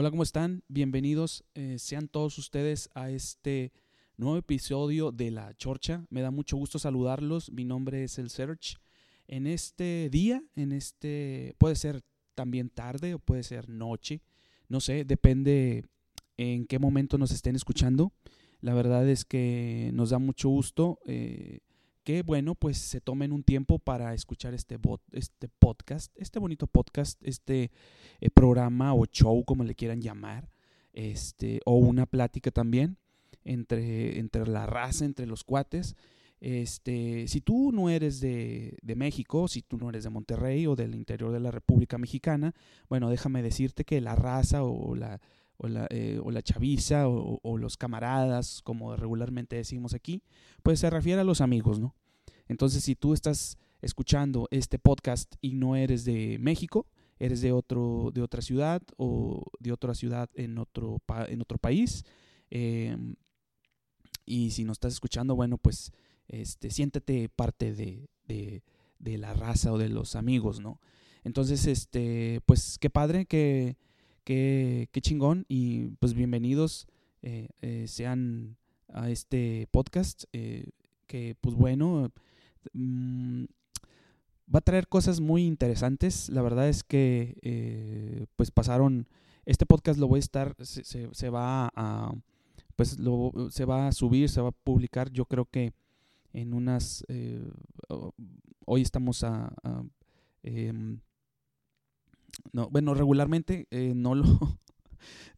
Hola, ¿cómo están? Bienvenidos eh, sean todos ustedes a este nuevo episodio de La Chorcha. Me da mucho gusto saludarlos. Mi nombre es El Search. En este día, en este, puede ser también tarde o puede ser noche, no sé, depende en qué momento nos estén escuchando. La verdad es que nos da mucho gusto eh, que, bueno, pues se tomen un tiempo para escuchar este, este podcast, este bonito podcast, este eh, programa o show, como le quieran llamar, este, o una plática también entre, entre la raza, entre los cuates. Este, si tú no eres de, de, México, si tú no eres de Monterrey o del interior de la República Mexicana, bueno, déjame decirte que la raza o la, o la, eh, o la chaviza o, los camaradas, como regularmente decimos aquí, pues se refiere a los amigos, ¿no? Entonces, si tú estás escuchando este podcast y no eres de México, eres de otro de otra ciudad o de otra ciudad en otro en otro país em, y si no estás escuchando bueno pues este siéntete parte de, de, de, la raza o de los amigos no entonces este pues qué padre que qué, chingón y pues bienvenidos eh, eh, sean a este podcast eh, que pues bueno mm, va a traer cosas muy interesantes. La verdad es que pues pasaron este podcast lo voy a estar se, va a pues lo, se va a subir se va a publicar yo creo que en unas hoy estamos a, a em, no, bueno, regularmente eh, no lo...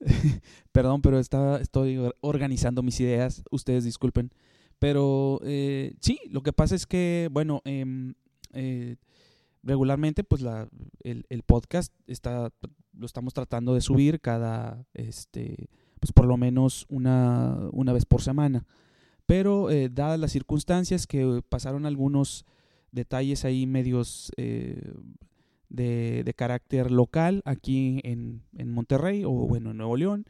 Perdón, pero está, estoy organizando mis ideas, ustedes disculpen. Pero eh, sí, lo que pasa es que, bueno, em, eh, regularmente pues la, el, el, podcast está, lo estamos tratando de subir cada, este, pues por lo menos una, una vez por semana. Pero dadas las circunstancias que pasaron algunos detalles ahí medios de, carácter local aquí en, Monterrey o bueno, en Nuevo León.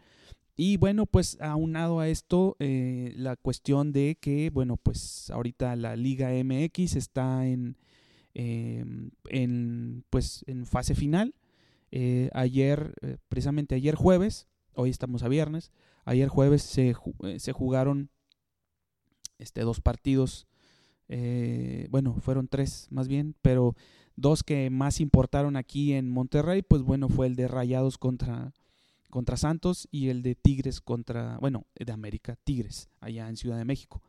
Y bueno, pues aunado a esto, eh, la cuestión de que, bueno, pues ahorita la Liga MX está en, em, en pues, en fase final. Eh, ayer, eh, precisamente ayer jueves, hoy estamos a viernes, ayer jueves se, se jugaron este, dos partidos, bueno, fueron tres más bien, pero Dos que más importaron aquí en Monterrey, pues bueno, fue el de Rayados contra, contra Santos y el de Tigres contra, bueno, de América, Tigres, allá en Ciudad de México.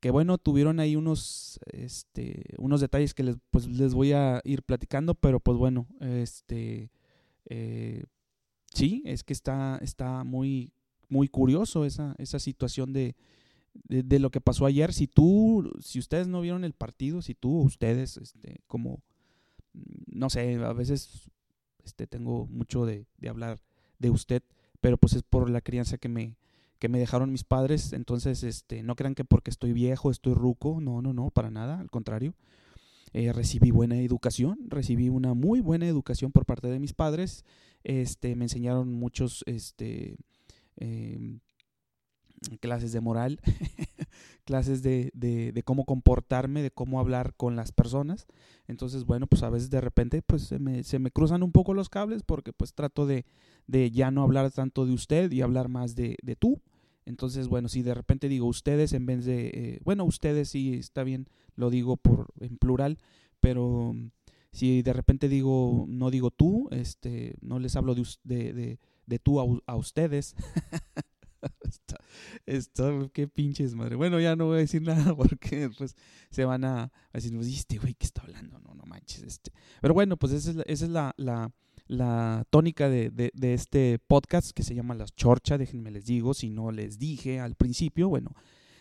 Que bueno, tuvieron ahí unos, este, unos detalles que les, pues, les voy a ir platicando, pero pues bueno, este, eh, sí, es que está, está muy, muy curioso esa, esa situación de, de, lo que pasó ayer. Si tú, si ustedes no vieron el partido, si tú, ustedes, este, como no sé, a veces este, tengo mucho de, hablar de usted, pero pues es por la crianza que me, que me dejaron mis padres, entonces este, no crean que porque estoy viejo, estoy ruco, no, no, no, para nada, al contrario. Eh, recibí buena educación, recibí una muy buena educación por parte de mis padres, este, me enseñaron muchos, este, em, clases de moral, clases de, de, cómo comportarme, de cómo hablar con las personas. Entonces, bueno, pues a veces de repente pues se me, se me cruzan un poco los cables porque pues trato de, de ya no hablar tanto de usted y hablar más de, de tú. Entonces, bueno, si de repente digo ustedes en vez de, eh, bueno, ustedes sí está bien, lo digo por en plural, pero si de repente digo, no digo tú, este, no les hablo de, de, de, tú a, a ustedes, Esto, qué pinches madre. Bueno, ya no voy a decir nada porque pues se van a, decir, pues, este güey que está hablando, no, no manches. este Pero bueno, pues esa es la, esa es la, la, tónica de, de, este podcast que se llama La Chorcha, déjenme les digo, si no les dije al principio, bueno,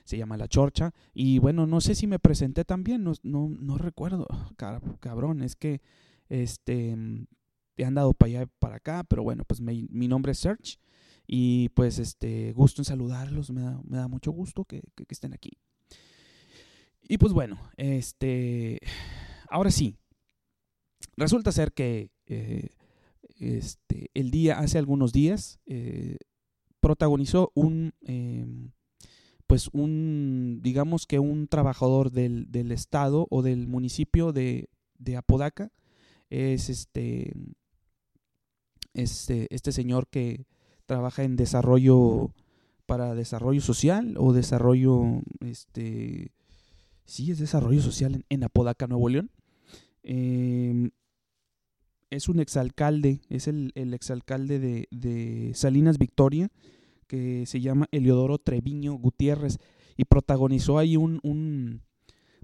se llama La Chorcha. Y bueno, no sé si me presenté también, no, no, no recuerdo, cabrón, es que este he andado para allá para acá, pero bueno, pues mi nombre es Search Y pues este, gusto en saludarlos, me da, mucho gusto que, que, estén aquí. Y pues bueno, este, ahora sí, resulta ser que eh, este, el día, hace algunos días, eh, protagonizó un, em, pues un, digamos que un trabajador del, del estado o del municipio de, de Apodaca, es este, este, este señor que trabaja en desarrollo para desarrollo social o desarrollo, este, sí, es desarrollo social en, Apodaca, Nuevo León. Em, es un exalcalde, es el, el exalcalde de, Salinas Victoria, que se llama Eliodoro Treviño Gutiérrez, y protagonizó ahí un, un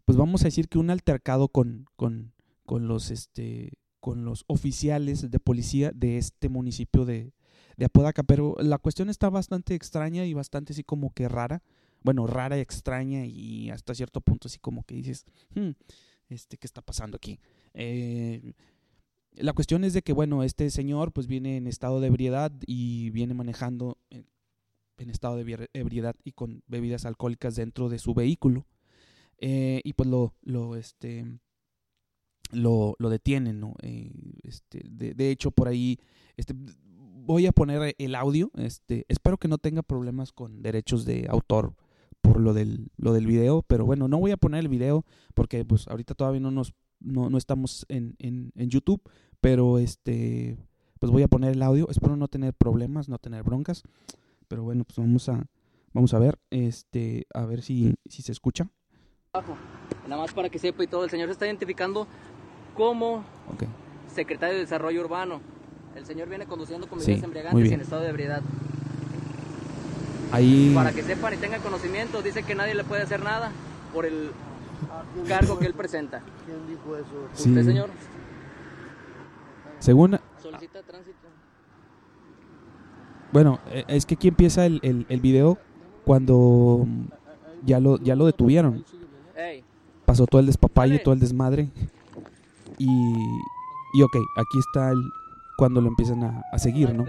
pues vamos a decir que un altercado con, con, con los, este, con los oficiales de policía de este municipio de, de Apodaca, pero la cuestión está bastante extraña y bastante así como que rara, bueno, rara y extraña y hasta cierto punto así como que dices, hmm, este, ¿qué está pasando aquí? Eh, la cuestión es de que, bueno, este señor pues viene en estado de ebriedad y viene manejando en, estado de ebriedad y con bebidas alcohólicas dentro de su vehículo. Eh, y pues lo, lo, este, lo, lo detienen, ¿no? Eh, este, de, de, hecho, por ahí, este, voy a poner el audio, este, espero que no tenga problemas con derechos de autor por lo del, lo del video, pero bueno, no voy a poner el video porque pues ahorita todavía no nos, no, no estamos en, en, en YouTube, pero este, pues voy a poner el audio, espero no tener problemas, no tener broncas, pero bueno, pues vamos a, vamos a ver, este, a ver si, si se escucha. Nada más para que sepa y todo, el señor se está identificando como secretario de Desarrollo Urbano. El señor viene conduciendo con bebidas embriagantes y en estado de ebriedad. Ahí... Para que sepan y tengan conocimiento, dice que nadie le puede hacer nada por el cargo que él presenta. ¿Quién dijo eso? ¿Usted, señor? Según... Solicita tránsito. Bueno, e, es que aquí empieza el, el, el video cuando ya lo, ya lo detuvieron. Pasó todo el despapalle, todo el desmadre. Y, y ok, aquí está el, cuando lo empiezan a, a seguir, ¿no?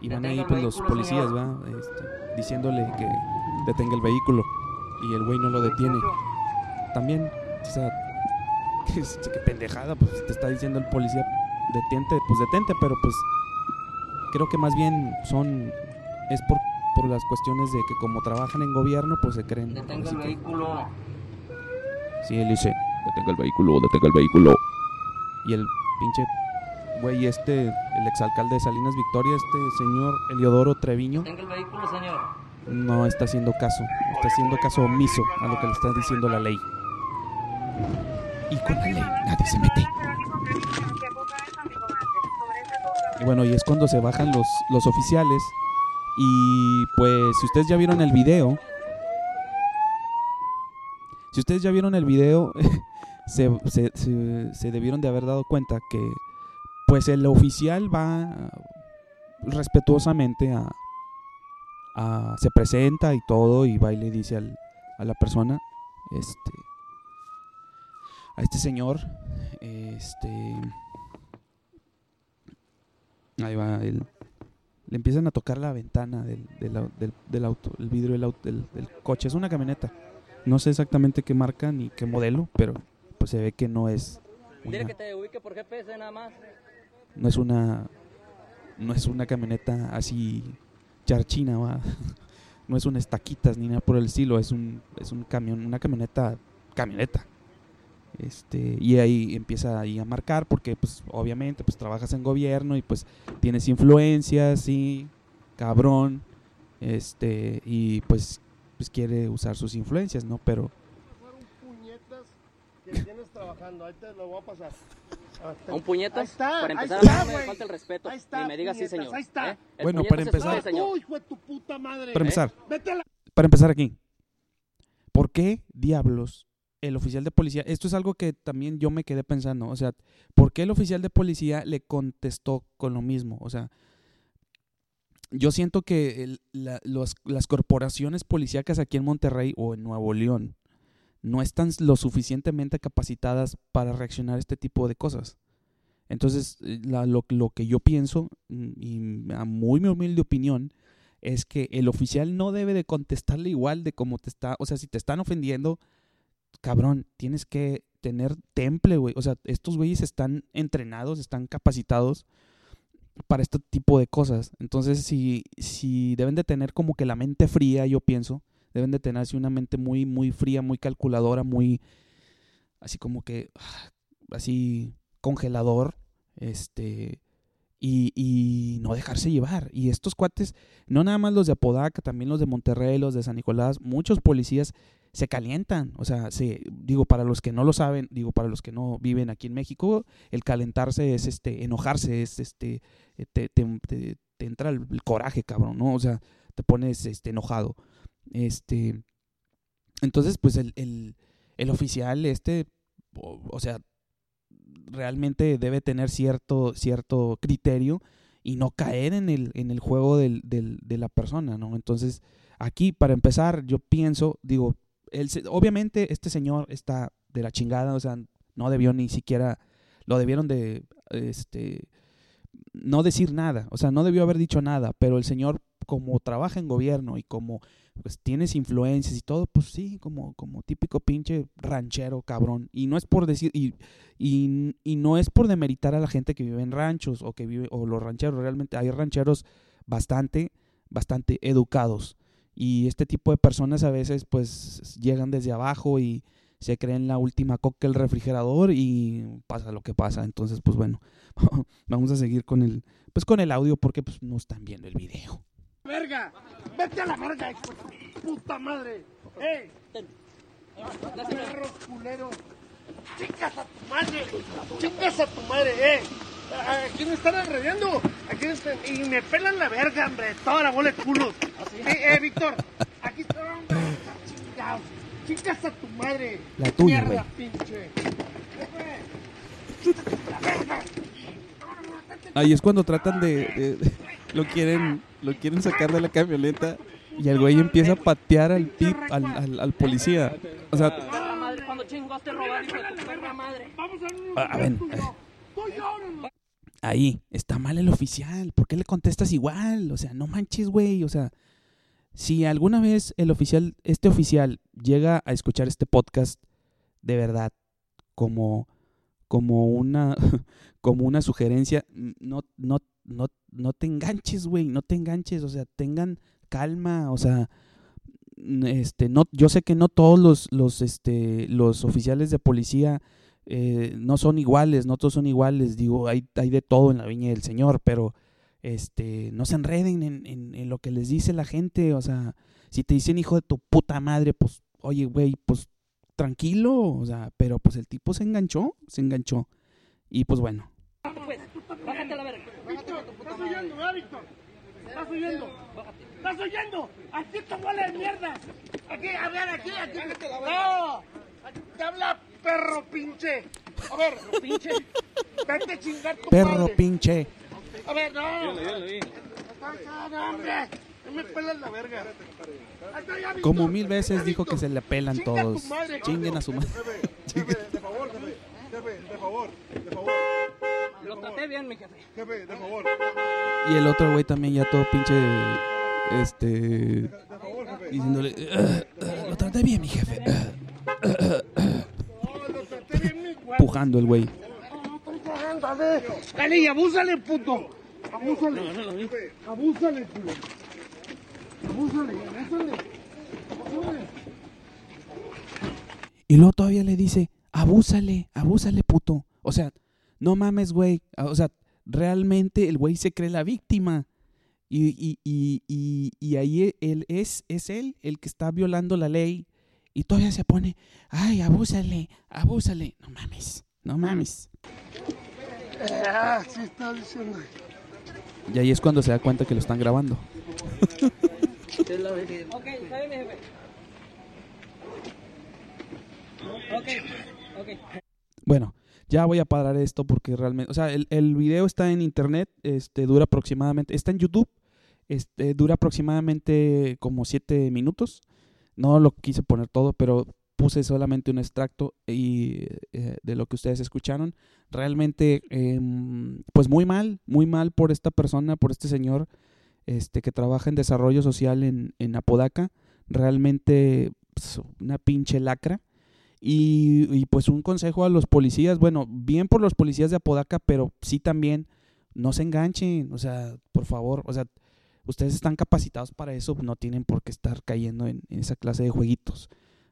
Y van ahí pues los policías, ¿va? Este, diciéndole que detenga el vehículo y el güey no lo detiene. También, o sea, qué, qué pendejada, pues te está diciendo el policía, detente, pues detente, pero pues creo que más bien son, es por por las cuestiones de que como trabajan en gobierno, pues se creen. Detenga el vehículo. Sí, él dice, detenga el vehículo, detenga el vehículo. Y el pinche güey este, el exalcalde de Salinas Victoria, este señor Eliodoro Treviño. Detenga el vehículo, señor. No está haciendo caso, está haciendo caso omiso a lo que le está diciendo la ley. Y con la ley nadie se mete. Y bueno, y es cuando se bajan los, los oficiales y pues si ustedes ya vieron el video, si ustedes ya vieron el video, se, se, debieron de haber dado cuenta que pues el oficial va respetuosamente a, a, se presenta y todo y va y le dice al, a la persona este a este señor este ahí va el le empiezan a tocar la ventana del, del, auto, el vidrio del, auto, del, coche. Es una camioneta. No sé exactamente qué marca ni qué modelo, pero pues se ve que no es. Una, que te ubique por GPS nada más. No es una. No es una camioneta así charchina, ¿va? no es una estaquitas ni nada por el estilo. Es un, es un camión, una camioneta, camioneta. Este, y ahí empieza ahí a marcar porque pues obviamente pues trabajas en gobierno y pues tienes influencias y cabrón este y pues pues quiere usar sus influencias no pero un puñetas para empezar está, a me falta el respeto ahí está, me diga sí señor ahí está. ¿Eh? bueno para empezar Uy, hijo de tu puta madre. para empezar ¿Eh? para empezar aquí ¿por qué diablos el oficial de policía, esto es algo que también yo me quedé pensando, o sea, ¿por qué el oficial de policía le contestó con lo mismo? O sea, yo siento que las corporaciones policíacas aquí en Monterrey o en Nuevo León no están lo suficientemente capacitadas para reaccionar a este tipo de cosas. Entonces, eh, lo, que yo pienso, mm, y a muy mi humilde opinión, es que el oficial no debe de contestarle igual de cómo te está, o sea, si te están ofendiendo, cabrón, tienes que tener temple, güey. O sea, estos güeyes están entrenados, están capacitados para este tipo de cosas. Entonces, si, si deben de tener como que la mente fría, yo pienso, deben de tener así una mente muy, muy fría, muy calculadora, muy, así como que, ah, así congelador, este, y, y, no dejarse llevar. Y estos cuates, no nada más los de Apodaca, también los de Monterrey, los de San Nicolás, muchos policías se calientan. O sea, se, digo, para los que no lo saben, digo, para los que no viven aquí en México, el calentarse es este, enojarse, es este, eh, te, entra el, coraje, cabrón, ¿no? O sea, te pones este, enojado. Este, entonces, pues el, el, el oficial, este, o, sea, realmente debe tener cierto, cierto criterio y no caer en el, en el juego de la persona, ¿no? Entonces, aquí, para empezar, yo pienso, digo, obviamente este señor está de la chingada, o sea, no debió ni siquiera, lo debieron de, este, no decir nada, o sea, no debió haber dicho nada, pero el señor como trabaja en gobierno y como pues tienes influencias y todo, pues sí, como, como típico pinche ranchero cabrón. Y no es por decir, y, y, y, no es por demeritar a la gente que vive en ranchos o que vive, o los rancheros, realmente hay rancheros bastante, bastante educados. Y este tipo de personas a veces pues llegan desde abajo y se creen la última coca del refrigerador y pasa lo que pasa. Entonces, pues bueno, vamos a seguir con el, pues con el audio porque pues no están viendo el video. ¡Verga! ¡Vete a la verga, hijo de puta madre! ¡Eh! ¡Perro culero! ¡Chingas a tu madre! ¡Chingas a tu madre, eh! ¿A quién están alrededando? ¿A quién están? Y me pelan la verga, hombre. Toda la bola de culos. Eh, eh, Víctor. Aquí está, hombre. Chingados. Chingas a tu madre. La tuya, Mierda, pinche. Ahí es cuando tratan de, de, de, lo quieren lo quieren sacar de la camioneta y el güey empieza a patear al pip al, al, al policía. O sea, a ver, ahí está mal el oficial. ¿Por qué le contestas igual? O sea, no manches, güey. O sea, si alguna vez el oficial, este oficial, llega a escuchar este podcast de verdad, como, como una, como una sugerencia, no, no, no, no te enganches, güey, no te enganches, o sea, tengan calma, o sea, este, no, yo sé que no todos los, los, este, los oficiales de policía eh, no son iguales, no todos son iguales, digo, hay, hay de todo en la viña del Señor, pero este, no se enreden en, en, en, lo que les dice la gente, o sea, si te dicen hijo de tu puta madre, pues, oye, güey, pues tranquilo, o sea, pero pues el tipo se enganchó, se enganchó, y pues bueno. Pues, bájate a la verga. ¿Estás oyendo, eh, Víctor? ¿Estás oyendo? ¿Estás oyendo? Aquí te huele de mierda. Aquí, a ver, aquí, aquí. No, aquí te habla perro pinche. A ver, pinche. Vete a chingar tu Perro madre. pinche. A ver, no. No, hombre. No me pelas la verga. Como mil veces dijo que se le pelan Chinga todos. tu madre, Chinguen a su madre. Jefe, jefe, de favor, jefe. Jefe, de favor, de favor. Lo traté bien, mi jefe. Jefe, de favor. Y el otro güey también ya todo pinche, este, diciéndole, "Ah, ah, lo traté bien, mi jefe. Ah", No, lo traté bien, mi güey. Pujando el güey. Dale. Y abúsale, puto. Abúsale. Abúsale. Abúsale, abúsale. Abúsale. Y luego todavía le dice, abúsale, abúsale, puto. O sea, no mames, güey. O sea, realmente el güey se cree la víctima. Y, y, y, y, y ahí él es, es él el que está violando la ley. Y todavía se pone, ay, abúsale, abúsale. No mames, no mames. Ah, sí está diciendo. Y ahí es cuando se da cuenta que lo están grabando. Ok, está bien, mi jefe. Ok, ok. Bueno, ya voy a parar esto porque realmente, o sea, el, el video está en internet, este dura aproximadamente, está en YouTube, este dura aproximadamente como siete minutos. No lo quise poner todo, pero puse solamente un extracto y, eh, de lo que ustedes escucharon. Realmente, em, pues muy mal, muy mal por esta persona, por este señor este, que trabaja en desarrollo social en, en Apodaca. Realmente pues, una pinche lacra. Y, y, pues un consejo a los policías, bueno, bien por los policías de Apodaca, pero sí también no se enganchen, o sea, por favor, o sea, ustedes están capacitados para eso, no tienen por qué estar cayendo en, esa clase de jueguitos.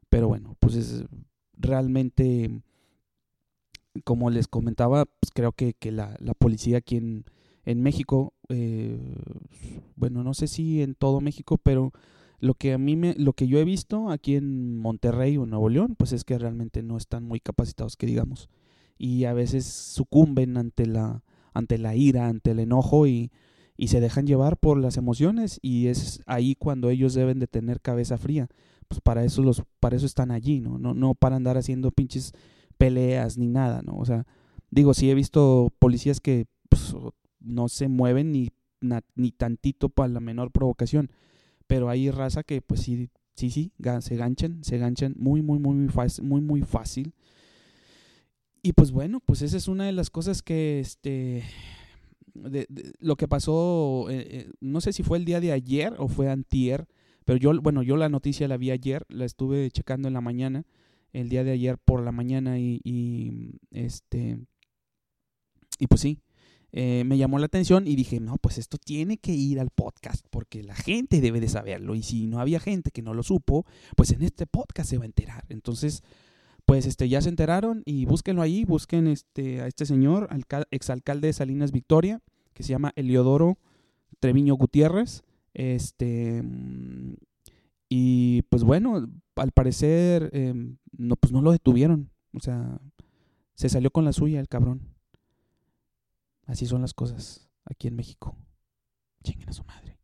Pero bueno, pues es realmente, como les comentaba, pues creo que, que la, policía aquí en, en México, eh, bueno, no sé si en todo México, pero lo que a mí me, lo que yo he visto aquí en Monterrey o Nuevo León, pues es que realmente no están muy capacitados, que digamos, y a veces sucumben ante la, ante la ira, ante el enojo y, y se dejan llevar por las emociones y es ahí cuando ellos deben de tener cabeza fría. Pues para eso los, para eso están allí, ¿no? No, no para andar haciendo pinches peleas ni nada, ¿no? O sea, digo, sí he visto policías que pues, no se mueven ni, ni tantito para la menor provocación pero hay raza que pues sí, sí, sí, se ganchan, se ganchan muy, muy, muy, muy fácil, muy, muy fácil. Y pues bueno, pues esa es una de las cosas que, este, lo que pasó, eh, eh, no sé si fue el día de ayer o fue antier, pero yo, bueno, yo la noticia la vi ayer, la estuve checando en la mañana, el día de ayer por la mañana y este, y pues sí, eh, me llamó la atención y dije, no, pues esto tiene que ir al podcast porque la gente debe de saberlo y si no había gente que no lo supo, pues en este podcast se va a enterar. Entonces, pues este ya se enteraron y búsquenlo ahí, busquen este a este señor, exalcalde de Salinas Victoria, que se llama Eliodoro Treviño Gutiérrez, este y pues bueno, al parecer em, no pues no lo detuvieron, o sea, se salió con la suya el cabrón. Así son las cosas aquí en México. Chinguen a su madre.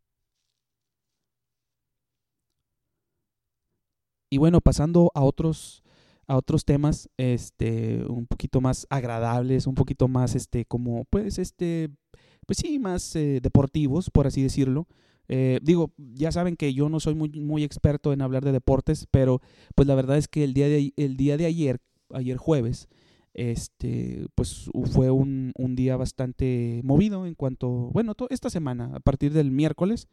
Y bueno, pasando a otros a otros temas este un poquito más agradables, un poquito más este como pues este pues sí, más eh, deportivos, por así decirlo. Eh, digo, ya saben que yo no soy muy, muy experto en hablar de deportes, pero pues la verdad es que el día de, el día de ayer, ayer jueves, este, pues fue un, un, día bastante movido en cuanto, bueno, esta semana, a partir del miércoles,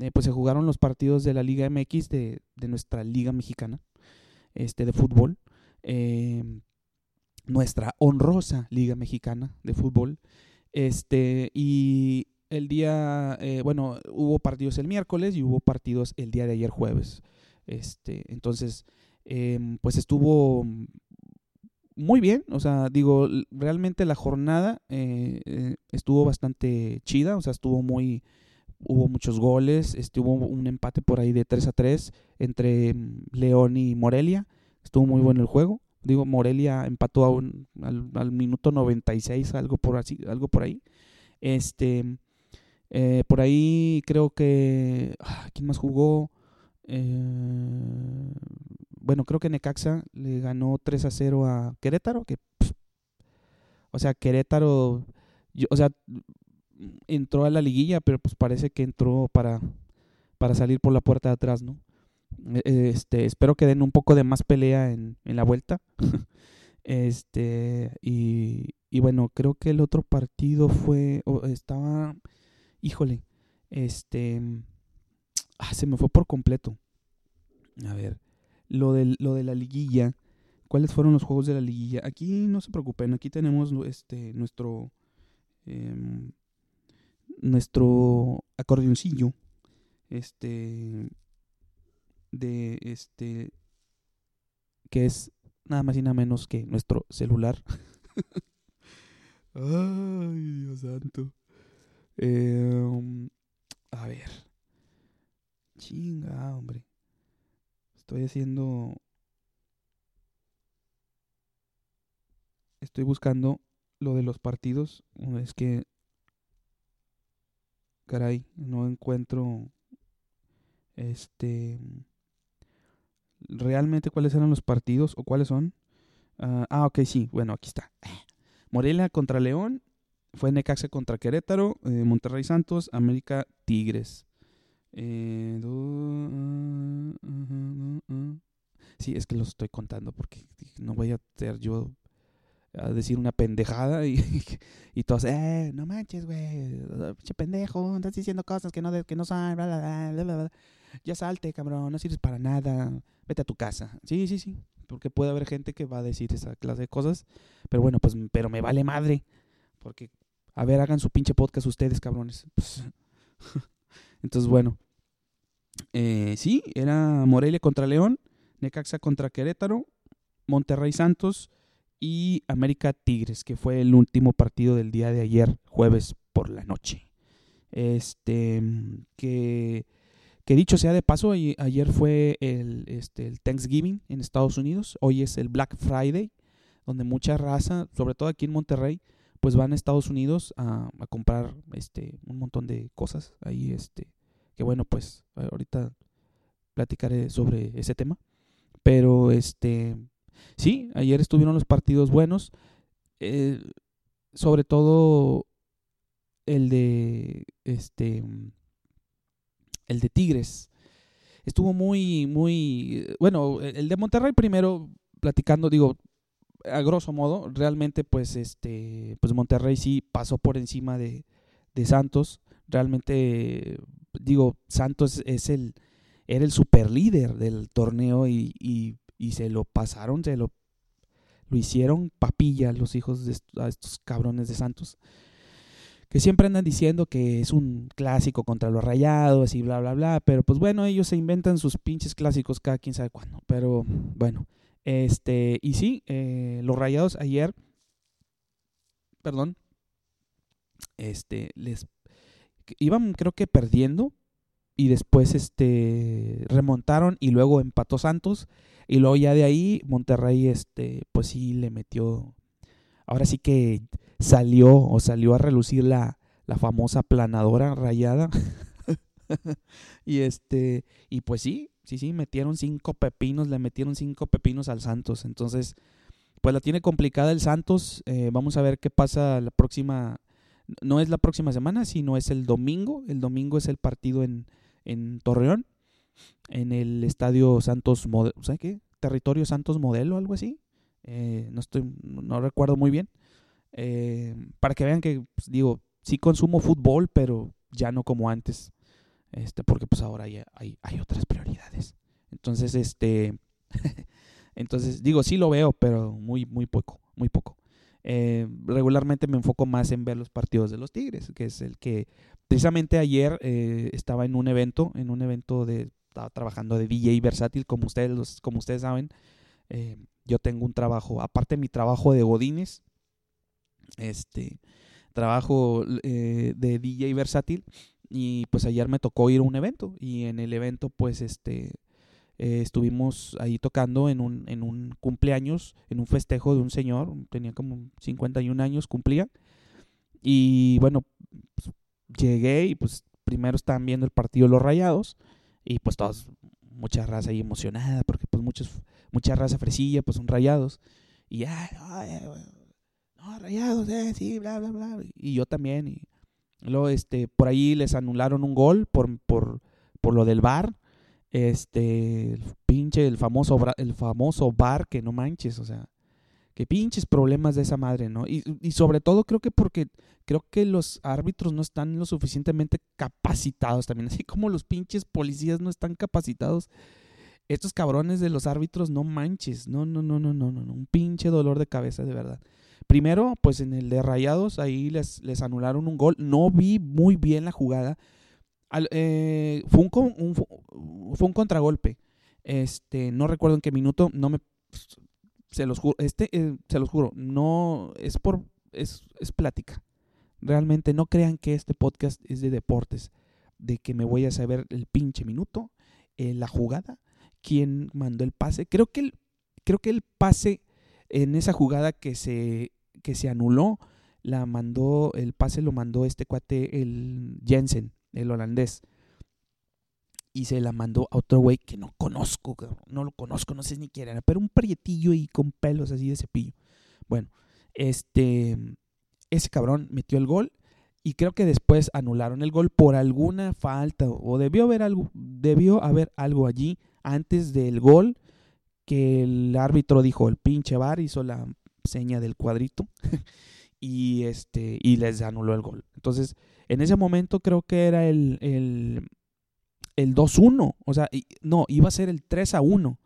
eh, pues se jugaron los partidos de la Liga MX de, de nuestra Liga Mexicana este, de fútbol, eh, nuestra honrosa Liga Mexicana de fútbol, este, y el día, eh, bueno, hubo partidos el miércoles y hubo partidos el día de ayer jueves, este, entonces, em, pues estuvo muy bien, o sea, digo, realmente la jornada eh, eh, estuvo bastante chida, o sea, estuvo muy, hubo muchos goles, estuvo un empate por ahí de 3 a 3 entre mm, León y Morelia, estuvo muy bueno el juego, digo, Morelia empató a un, al, al, minuto 96, algo por, así, algo por ahí, este, eh, por ahí creo que, ah, ¿quién más jugó? Eh, bueno, creo que Necaxa le ganó 3 a 0 a Querétaro, que o sea, Querétaro, o sea, entró a la liguilla, pero pues parece que entró para, para salir por la puerta de atrás, ¿no? E, este, espero que den un poco de más pelea en, en la vuelta. este, y, y, bueno, creo que el otro partido fue, estaba, híjole, este, ah, se me fue por completo. A ver, lo, del, lo de la liguilla. ¿Cuáles fueron los juegos de la liguilla? Aquí no se preocupen, aquí tenemos este nuestro em, nuestro acordeoncillo este de este que es nada más y nada menos que nuestro celular. Ay, Dios santo. Em, a ver. Chinga, hombre. Estoy haciendo... Estoy buscando lo de los partidos. Es que... Caray, no encuentro... Este... Realmente cuáles eran los partidos o cuáles son. ah, ah ok, sí. Bueno, aquí está. Morelia contra León. Fue Necaxa contra Querétaro. Eh, Monterrey Santos. América Tigres. Eh, Sí, es que los estoy contando porque no voy a ser yo a decir una pendejada y, y todos, eh, no manches, güey, che pendejo, estás diciendo cosas que no, que no son, bla, bla, bla, bla, ya salte, cabrón, no sirves para nada, vete a tu casa. Sí, sí, sí, porque puede haber gente que va a decir esa clase de cosas, pero bueno, pues, pero me vale madre, porque, a ver, hagan su pinche podcast ustedes, cabrones. Entonces, bueno, eh, sí, era Morelia contra León, Necaxa contra Querétaro, Monterrey Santos y América Tigres, que fue el último partido del día de ayer, jueves por la noche. Este, que, que dicho sea de paso, ayer fue el, este, el Thanksgiving en Estados Unidos, hoy es el Black Friday, donde mucha raza, sobre todo aquí en Monterrey, pues van a Estados Unidos a, a comprar este, un montón de cosas ahí, este, que bueno, pues ahorita platicaré sobre ese tema. Pero este, sí, ayer estuvieron los partidos buenos, eh, sobre todo el de este, el de Tigres. Estuvo muy, muy, bueno, el de Monterrey primero platicando, digo, a grosso modo, realmente pues este, pues Monterrey sí pasó por encima de, de Santos, realmente digo, Santos es el, era el super líder del torneo y, y, y, se lo pasaron, se lo, lo hicieron papilla los hijos de estos cabrones de Santos. Que siempre andan diciendo que es un clásico contra los rayados y bla, bla, bla. Pero pues bueno, ellos se inventan sus pinches clásicos cada quien sabe cuándo. Pero bueno, este, y sí, eh, los rayados ayer, perdón, este, les iban creo que perdiendo y después este remontaron y luego empató Santos y luego ya de ahí Monterrey este pues sí le metió ahora sí que salió o salió a relucir la, la famosa planadora rayada. Y este y pues sí sí sí metieron cinco pepinos le metieron cinco pepinos al Santos. Entonces pues la tiene complicada el Santos eh, vamos a ver qué pasa la próxima no es la próxima semana, sino es el domingo. El domingo es el partido en, en Torreón, en el Estadio Santos Modelo, ¿sabes qué? Territorio Santos Modelo, algo así. Eh, no estoy, no recuerdo muy bien. Eh, para que vean que, pues, digo, sí consumo fútbol, pero ya no como antes. Este, porque pues ahora hay, hay, hay otras prioridades. Entonces, este, entonces, digo, sí lo veo, pero muy, muy poco, muy poco. Eh, regularmente me enfoco más en ver los partidos de los Tigres, que es el que precisamente ayer eh, estaba en un evento, en un evento de, estaba trabajando de DJ versátil, como ustedes, como ustedes saben, eh, yo tengo un trabajo, aparte de mi trabajo de Godines, este, trabajo de DJ versátil, y pues ayer me tocó ir a un evento, y en el evento pues este eh, estuvimos ahí tocando en un, en un cumpleaños, en un festejo de un señor, tenía como 51 años, cumplía. Y bueno, pues, llegué y pues primero estaban viendo el partido Los Rayados y pues todos, mucha raza ahí emocionada porque pues muchos, mucha raza fresilla, pues son rayados. Y ay, ay, no, rayados, eh, sí, bla, bla, bla. Y yo también. Y luego este, por ahí les anularon un gol por, por, por lo del bar este, el pinche, el famoso, el famoso bar que no manches, o sea, que pinches problemas de esa madre, ¿no? Y, y, sobre todo creo que porque creo que los árbitros no están lo suficientemente capacitados también, así como los pinches policías no están capacitados. Estos cabrones de los árbitros no manches, no, no, no, no, no, no, un pinche dolor de cabeza de verdad. Primero, pues en el de Rayados, ahí les, les anularon un gol. No vi muy bien la jugada. Eh, fue, un, fue un contragolpe. Este, no recuerdo en qué minuto, no me se los juro, este eh, se los juro, no es por es, es plática. Realmente no crean que este podcast es de deportes, de que me voy a saber el pinche minuto, eh, la jugada, quién mandó el pase. Creo que el, creo que el pase en esa jugada que se que se anuló, la mandó, el pase lo mandó este cuate, el Jensen el holandés. Y se la mandó a otro güey que no conozco, no lo conozco, no sé ni quién era, pero un prietillo y con pelos así de cepillo. Bueno, este, ese cabrón metió el gol y creo que después anularon el gol por alguna falta o debió haber algo, debió haber algo allí antes del gol que el árbitro dijo el pinche bar, hizo la seña del cuadrito y este y les anuló el gol. Entonces, en ese momento creo que era el, el, el 2-1, o sea, no, iba a ser el 3-1,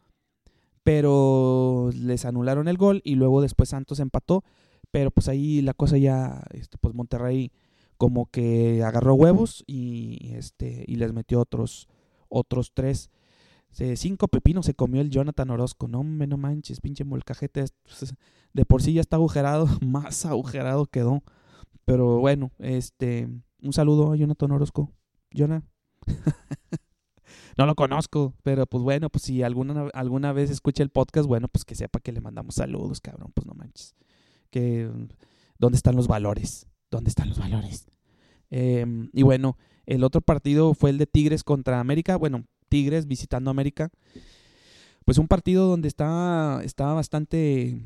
pero les anularon el gol y luego después Santos empató, pero pues ahí la cosa ya, este, pues Monterrey como que agarró huevos y, este, y les metió otros, otros tres. Cinco pepinos se comió el Jonathan Orozco. No, me no manches, pinche molcajete. De por sí ya está agujerado, más agujerado quedó. Pero bueno, este, un saludo a Jonathan Orozco. Jonah. no lo conozco, pero pues bueno, pues si alguna, alguna vez escucha el podcast, bueno, pues que sepa que le mandamos saludos, cabrón, pues no manches. Que, ¿dónde están los valores? ¿Dónde están los valores? Em, y bueno, el otro partido fue el de Tigres contra América. Bueno, Tigres visitando América. Pues un partido donde estaba, estaba bastante,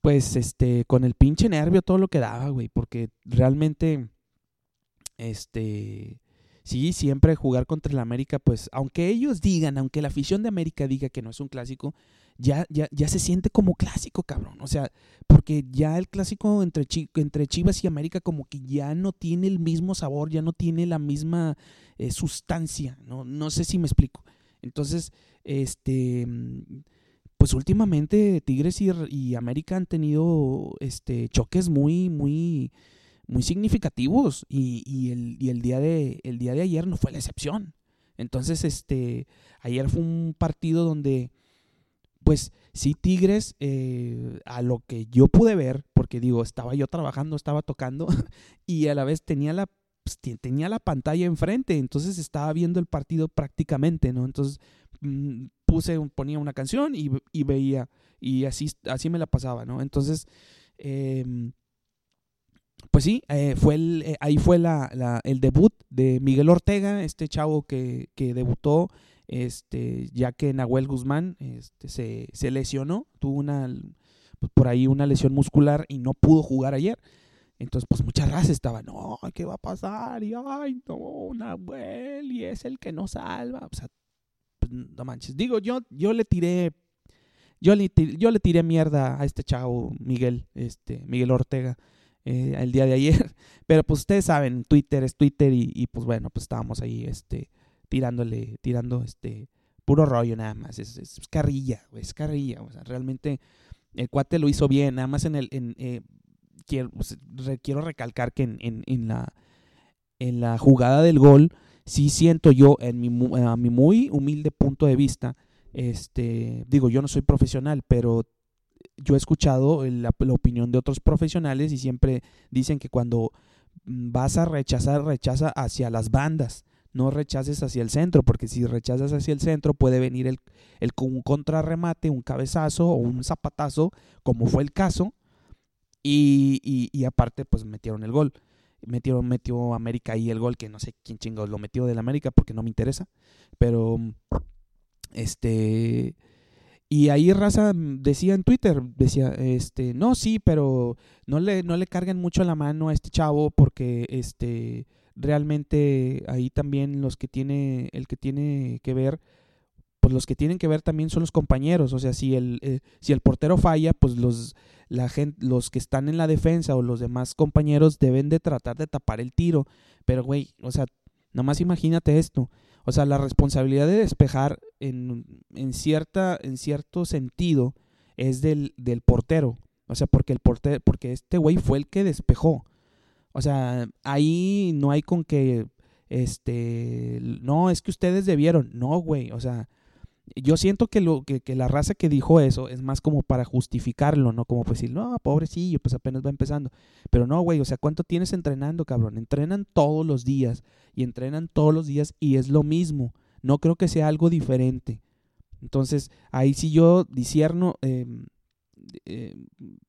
pues, este, con el pinche nervio todo lo que daba, güey. Porque realmente, este, sí, siempre jugar contra el América, pues, aunque ellos digan, aunque la afición de América diga que no es un clásico, ya, ya, ya se siente como clásico, cabrón. O sea, porque ya el clásico entre, entre Chivas y América como que ya no tiene el mismo sabor, ya no tiene la misma eh, sustancia, ¿no? No sé si me explico. Entonces, este, pues últimamente Tigres y, y América han tenido este, choques muy, muy, muy significativos y, y, el, y el, día de, el día de ayer no fue la excepción. Entonces, este, ayer fue un partido donde pues sí Tigres, eh, a lo que yo pude ver, porque digo, estaba yo trabajando, estaba tocando y a la vez tenía la, pues, tenía la pantalla enfrente, entonces estaba viendo el partido prácticamente, ¿no? Entonces mm, puse, ponía una canción y, veía, y así, así me la pasaba, ¿no? Entonces, em, pues sí, eh, fue el, eh, ahí fue la, el debut de Miguel Ortega, este chavo que, que debutó este, ya que Nahuel Guzmán este, se, se lesionó, tuvo una, pues, por ahí una lesión muscular y no pudo jugar ayer. Entonces, pues mucha raza estaba, no, ¿qué va a pasar? Y, ay, no, Nahuel, y es el que no salva. O sea, pues, no manches. Digo, yo, yo le tiré, yo le, yo le tiré mierda a este chavo, Miguel, este, Miguel Ortega, eh, el día de ayer. Pero pues ustedes saben, Twitter es Twitter y pues bueno, pues estábamos ahí, este, tirándole, tirando este puro rollo nada más. Es, carrilla, es carrilla. O sea, realmente el cuate lo hizo bien. Nada más en el, en, eh, quiero, quiero recalcar que en, en, la, en la jugada del gol, sí siento yo, en mi, a mi muy humilde punto de vista, este, digo, yo no soy profesional, pero yo he escuchado la, la opinión de otros profesionales y siempre dicen que cuando vas a rechazar, rechaza hacia las bandas no rechaces hacia el centro, porque si rechazas hacia el centro puede venir el, el un contrarremate, un cabezazo o un zapatazo, como fue el caso, y, y, aparte pues metieron el gol. Metieron, metió América ahí el gol, que no sé quién chingados lo metió del América porque no me interesa, pero este... Y ahí Raza decía en Twitter, decía, este, no, sí, pero no le, no le carguen mucho la mano a este chavo porque, este, realmente ahí también los que tiene, el que tiene que ver, pues los que tienen que ver también son los compañeros, o sea, si el, eh, si el portero falla, pues los, la gente, los que están en la defensa o los demás compañeros deben de tratar de tapar el tiro, pero güey, o sea, nomás imagínate esto, o sea, la responsabilidad de despejar en, en, cierta, en cierto sentido es del, del portero, o sea, porque el portero, porque este güey fue el que despejó, o sea, ahí no hay con que, este, no, es que ustedes debieron. No, güey, o sea, yo siento que, lo, que, que, la raza que dijo eso es más como para justificarlo, ¿no? Como pues decir, no, pobrecillo, pues apenas va empezando. Pero no, güey, o sea, ¿cuánto tienes entrenando, cabrón? Entrenan todos los días y entrenan todos los días y es lo mismo. No creo que sea algo diferente. Entonces, ahí sí yo disierno, eh, eh,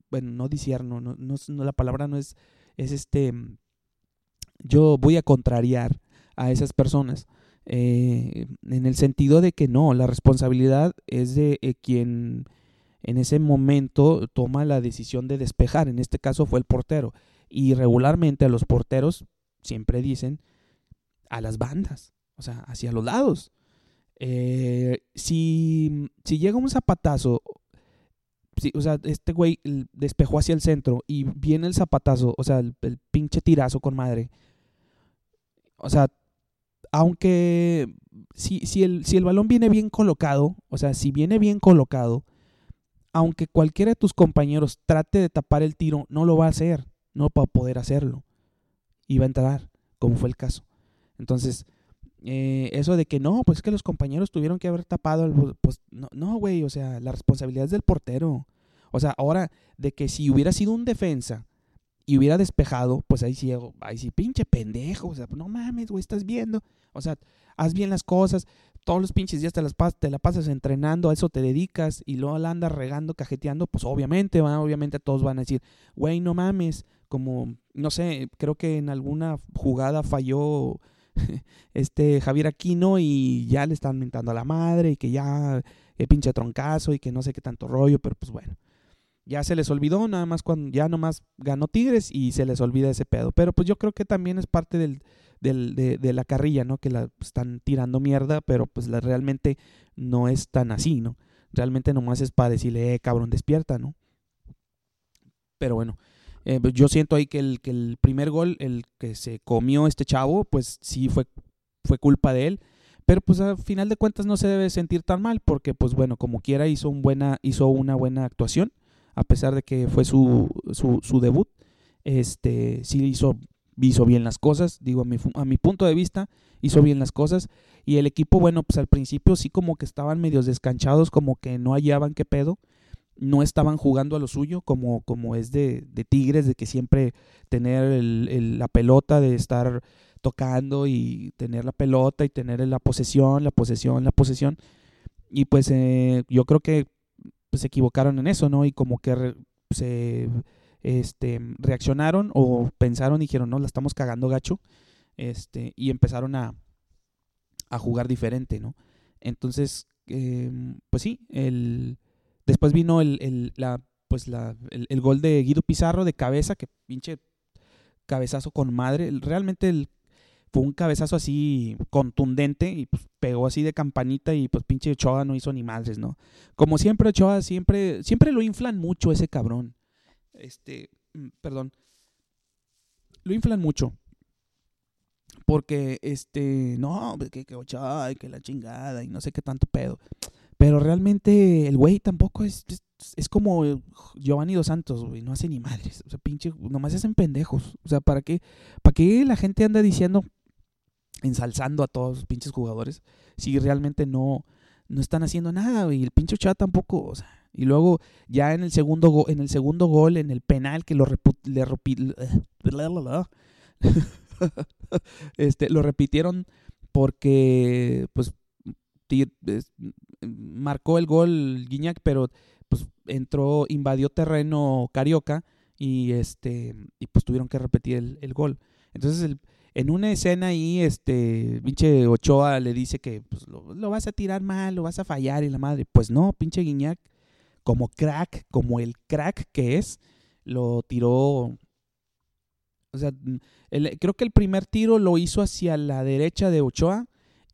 bueno, no disierno, no, no, la palabra no es es este, yo voy a contrariar a esas personas. Eh, en el sentido de que no, la responsabilidad es de eh, quien en ese momento toma la decisión de despejar, en este caso fue el portero, y regularmente a los porteros siempre dicen a las bandas, o sea, hacia los lados. Eh, si, si llega un zapatazo, o sea, este güey despejó hacia el centro y viene el zapatazo, o sea, el, pinche tirazo con madre. O sea, aunque si, si, el, si el balón viene bien colocado, o sea, si viene bien colocado, aunque cualquiera de tus compañeros trate de tapar el tiro, no lo va a hacer, no va a poder hacerlo. Y a entrar, como fue el caso. Entonces, eh, eso de que no, pues es que los compañeros tuvieron que haber tapado, pues no, no, güey, o sea, la responsabilidad es del portero. O sea, ahora, de que si hubiera sido un defensa y hubiera despejado, pues ahí sí, ahí sí, pinche pendejo, o sea, no mames, güey, estás viendo. O sea, haz bien las cosas, todos los pinches días te, las te la pasas entrenando, a eso te dedicas y luego la andas regando, cajeteando, pues obviamente, obviamente todos van a decir, güey, no mames, como, no sé, creo que en alguna jugada falló este Javier Aquino y ya le están mentando a la madre y que ya eh, pinche troncazo y que no sé qué tanto rollo, pero pues bueno. Ya se les olvidó, nada más cuando ya nomás ganó Tigres y se les olvida ese pedo. Pero pues yo creo que también es parte del, del, de, la carrilla, ¿no? Que la están tirando mierda, pero pues realmente no es tan así, ¿no? Realmente nomás es para decirle, eh, cabrón, despierta, ¿no? Pero bueno, eh, pues, yo siento ahí que el, que el primer gol, el que se comió este chavo, pues sí fue, fue culpa de él. Pero pues al final de cuentas no se debe sentir tan mal porque pues bueno, como quiera hizo, un buena, hizo una buena actuación, a pesar de que fue su, su, su debut. Este, sí hizo, hizo bien las cosas, digo a mi, a mi punto de vista, hizo bien las cosas. Y el equipo, bueno, pues al principio sí como que estaban medios descanchados, como que no hallaban qué pedo no estaban jugando a lo suyo, como, como es de, de Tigres, de que siempre tener el, la pelota, de estar tocando y tener la pelota y tener la posesión, la posesión, la posesión. Y pues eh, yo creo que pues, se equivocaron en eso, ¿no? Y como que se este, reaccionaron o pensaron y dijeron, no, la estamos cagando gacho, este, y empezaron a, a jugar diferente, ¿no? Entonces, em, pues sí, el Después vino el, el la, pues la, el, gol de Guido Pizarro de cabeza, que pinche cabezazo con madre. Realmente el, fue un cabezazo así contundente y pues, pegó así de campanita y pues pinche Ochoa no hizo ni madres, ¿no? Como siempre Ochoa siempre siempre lo inflan mucho ese cabrón. Este, mm, perdón. Lo inflan mucho. Porque este, no, que, que Ochoa, que la chingada y no sé qué tanto pedo. Pero realmente el güey tampoco es, es, como Giovanni Dos Santos, güey, no hace ni madres. O sea, pinche, nomás hacen pendejos. O sea, ¿para qué, ¿para qué la gente anda diciendo, ensalzando a todos los pinches jugadores, si realmente no, no están haciendo nada, güey? El pinche Ochoa tampoco, o sea. Y luego, ya en el segundo, en el segundo gol, en el penal que lo le este, lo repitieron porque, pues, marcó el gol Guiñac, pero pues entró, invadió terreno Carioca y este y pues tuvieron que repetir el, gol. Entonces en una escena ahí, este, pinche Ochoa le dice que pues, lo, vas a tirar mal, lo vas a fallar y la madre. Pues no, pinche Guiñac, como crack, como el crack que es, lo tiró. O sea, creo que el primer tiro lo hizo hacia la derecha de Ochoa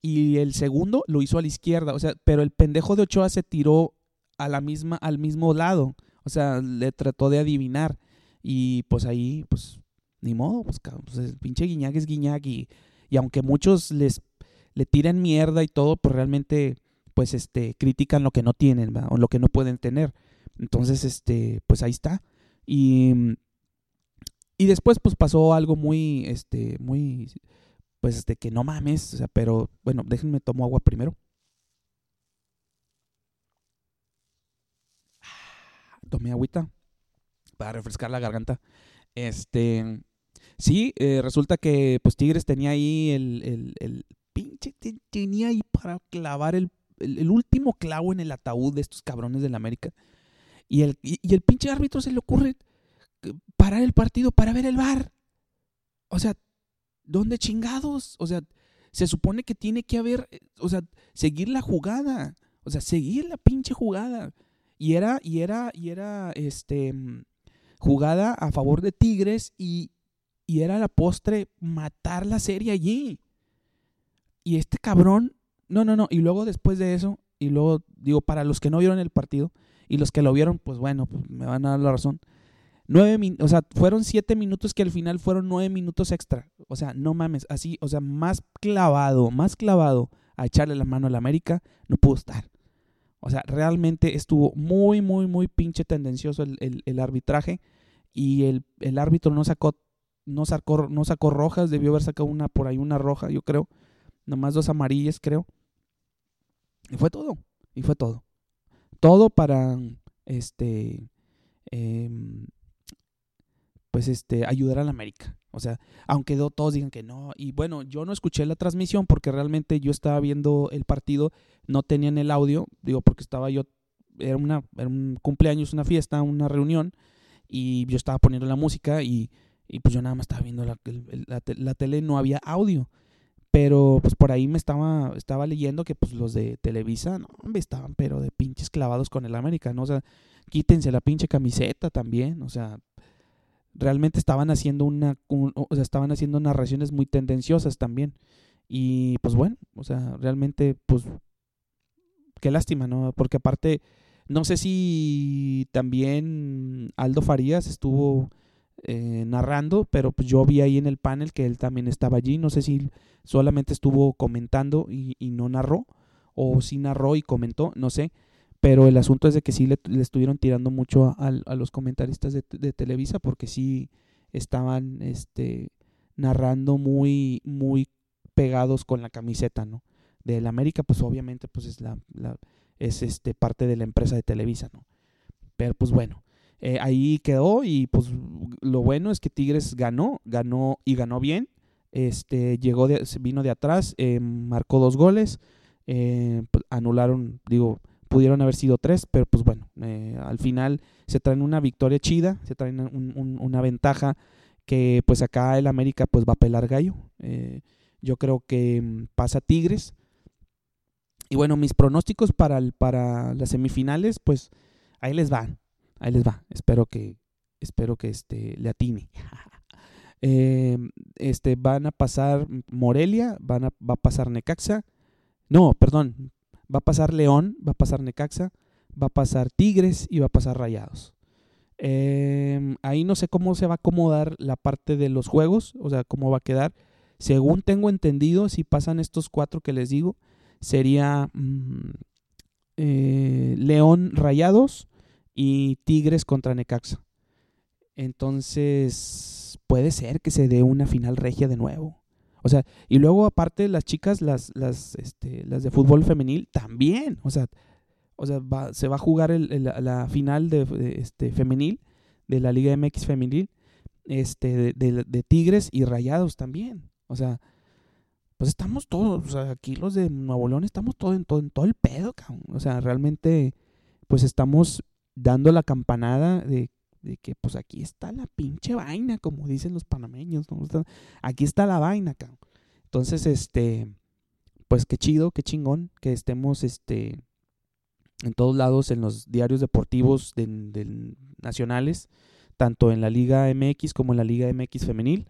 y el segundo lo hizo a la izquierda, o sea, pero el pendejo de Ochoa se tiró a la misma, al mismo lado, o sea, le trató de adivinar y pues ahí, pues, ni modo, pues, pues el pinche Guiñac es Guiñac y, y aunque muchos les le tiran mierda y todo, pues realmente, pues, este, critican lo que no tienen, o lo que no pueden tener. Entonces, este, pues ahí está. Y, y después, pues pasó algo muy, este, muy pues de que no mames, o sea, pero bueno, déjenme tomo agua primero. Tomé agüita para refrescar la garganta. Este, sí, eh, resulta que pues Tigres tenía ahí el, el, pinche, tenía ahí para clavar el, el, último clavo en el ataúd de estos cabrones de la América. Y el, y, y el pinche árbitro se le ocurre parar el partido para ver el bar. O sea, ¿Dónde chingados? O sea, se supone que tiene que haber, eh, o sea, seguir la jugada. O sea, seguir la pinche jugada. Y era, y era, y era, este, jugada a favor de Tigres y, y era la postre matar la serie allí. Y este cabrón no, no, no. Y luego después de eso, y luego digo, para los que no vieron el partido y los que lo vieron, pues bueno, pues me van a dar la razón. Nueve o sea, fueron siete minutos que al final fueron nueve minutos extra. O sea, no mames, así, o sea, más clavado, más clavado a echarle la mano a la América, no pudo estar. O sea, realmente estuvo muy, muy, muy pinche tendencioso el, arbitraje y el, el, árbitro no sacó, no sacó, no sacó rojas, debió haber sacado una por ahí, una roja, yo creo. Nomás dos amarillas, creo. Y fue todo, y fue todo. Todo para, este, em, pues este, ayudar a la América. O sea, aunque todos digan que no. Y bueno, yo no escuché la transmisión porque realmente yo estaba viendo el partido, no tenían el audio, digo, porque estaba yo, era, una, era un cumpleaños, una fiesta, una reunión, y yo estaba poniendo la música y, y pues yo nada más estaba viendo la, la, tele, no había audio. Pero pues por ahí me estaba, estaba leyendo que pues los de Televisa, no, estaban pero de pinches clavados con el América, ¿no? O sea, quítense la pinche camiseta también, o sea, realmente estaban haciendo una, o sea, estaban haciendo narraciones muy tendenciosas también. Y pues bueno, o sea, realmente, pues, qué lástima, ¿no? Porque aparte, no sé si también Aldo Farías estuvo eh, narrando, pero pues yo vi ahí en el panel que él también estaba allí. No sé si solamente estuvo comentando y, y no narró, o si narró y comentó, no sé. Pero el asunto es de que sí le, estuvieron tirando mucho a, a los comentaristas de, de, Televisa porque sí estaban este, narrando muy, muy pegados con la camiseta, ¿no? De la América, pues obviamente pues es la, la, es este parte de la empresa de Televisa, ¿no? Pero pues bueno, eh, ahí quedó y pues lo bueno es que Tigres ganó, ganó y ganó bien. Este llegó de, vino de atrás, eh, marcó dos goles, eh, pues, anularon, digo, pudieron haber sido tres, pero pues bueno, eh, al final se traen una victoria chida, se traen una ventaja que pues acá el América pues va a pelar gallo. Eh, yo creo que mm, pasa Tigres. Y bueno, mis pronósticos para, para las semifinales, pues ahí les van, ahí les va. Espero que, espero que este, le atine. Eh, este, van a pasar Morelia, van a, va a pasar Necaxa. No, perdón, Va a pasar León, va a pasar Necaxa, va a pasar Tigres y va a pasar Rayados. Em, ahí no sé cómo se va a acomodar la parte de los juegos, o sea, cómo va a quedar. Según tengo entendido, si pasan estos cuatro que les digo, sería mm, eh, León Rayados y Tigres contra Necaxa. Entonces, puede ser que se dé una final regia de nuevo. O sea, y luego aparte las chicas, las, las, este, las de fútbol femenil, también. O sea, o sea se va a jugar el, la final de, este, femenil, de la Liga MX femenil, este, de, de, Tigres y Rayados también. O sea, pues estamos todos, o sea, aquí los de Nuevo León estamos todo en todo, en todo el pedo, cabrón. O sea, realmente, pues estamos dando la campanada de de que pues aquí está la pinche vaina, como dicen los panameños, aquí está la vaina, cabrón. Entonces, este, pues qué chido, qué chingón que estemos, este, en todos lados, en los diarios deportivos de, nacionales, tanto en la Liga MX como en la Liga MX femenil.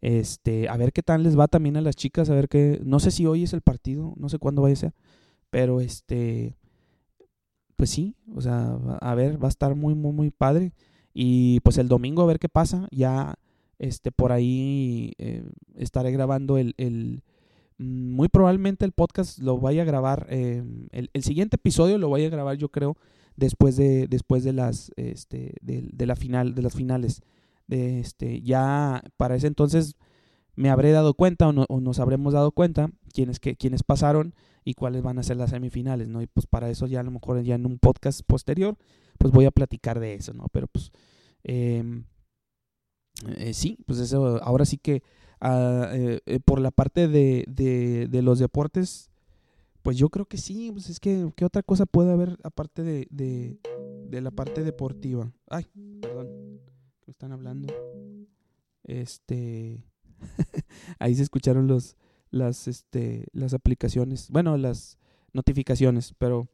Este, a ver qué tal les va también a las chicas, a ver qué, no sé si hoy es el partido, no sé cuándo vaya a ser, pero este, pues sí, o sea, a ver, va a estar muy, muy, muy padre. Y pues el domingo a ver qué pasa. Ya este, por ahí eh, estaré grabando el, el, mm, Muy probablemente el podcast lo vaya a grabar. Eh, el, el, siguiente episodio lo voy a grabar yo creo después de, después de las este, de, de la final, de las finales. De este, ya para ese entonces me habré dado cuenta o, nos habremos dado cuenta quiénes, que, quiénes pasaron y cuáles van a ser las semifinales, ¿no? Y pues para eso ya a lo mejor ya en un podcast posterior pues voy a platicar de eso, ¿no? Pero pues em, eh, sí, pues eso, ahora sí que ah, eh, eh, por la parte de, de, los deportes, pues yo creo que sí, pues es que ¿qué otra cosa puede haber aparte de, de, de la parte deportiva? Ay, perdón, me están hablando. Este, ahí se escucharon los, las, este, las aplicaciones, bueno, las notificaciones, pero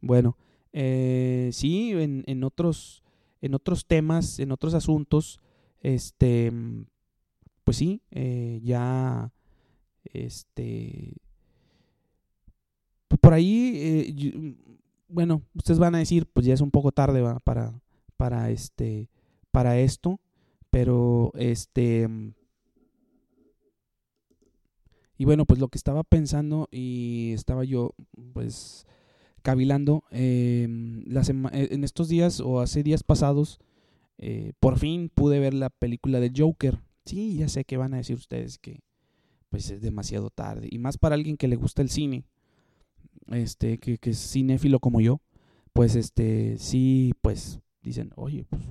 bueno. Eh, sí, en, otros, en otros temas, en otros asuntos, este, pues sí, eh, ya, este, por ahí, eh, bueno, ustedes van a decir, pues ya es un poco tarde ¿va? para, para, este, para esto, pero este... Y bueno, pues lo que estaba pensando y estaba yo, pues, cavilando, em, eh, en estos días o hace días pasados, eh, por fin pude ver la película de Joker. Sí, ya sé que van a decir ustedes que pues es demasiado tarde. Y más para alguien que le gusta el cine, este, que, que es cinéfilo como yo, pues este, sí, pues dicen, oye, pues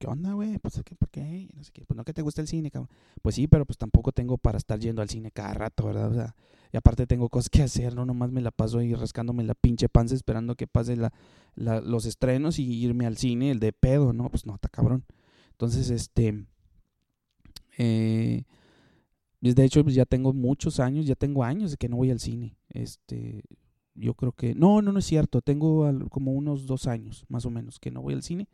¿qué onda, güey? Pues, ¿qué, ¿por qué? No sé qué. Pues no que te gusta el cine, cabrón. Pues sí, pero pues tampoco tengo para estar yendo al cine cada rato, ¿verdad? O sea, y aparte tengo cosas que hacer, no nomás me la paso ahí rascándome la pinche panza esperando que pase la, los estrenos y irme al cine, el de pedo, ¿no? Pues no, está cabrón. Entonces, este... Eh, de hecho, pues ya tengo muchos años, ya tengo años de que no voy al cine. Este, yo creo que... No, no, no es cierto. Tengo como unos dos años, más o menos, que no voy al cine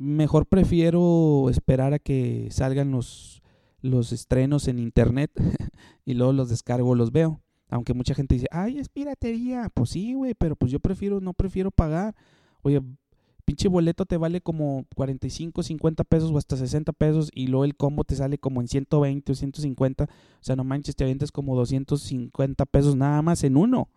mejor prefiero esperar a que salgan los, los estrenos en internet y luego los descargo, los veo. Aunque mucha gente dice, ay, es piratería. Pues sí, güey, pero pues yo prefiero, no prefiero pagar. Oye, pinche boleto te vale como 45, 50 pesos o hasta 60 pesos y luego el combo te sale como en 120 o 150. O sea, no manches, te avientas como 250 pesos nada más en uno.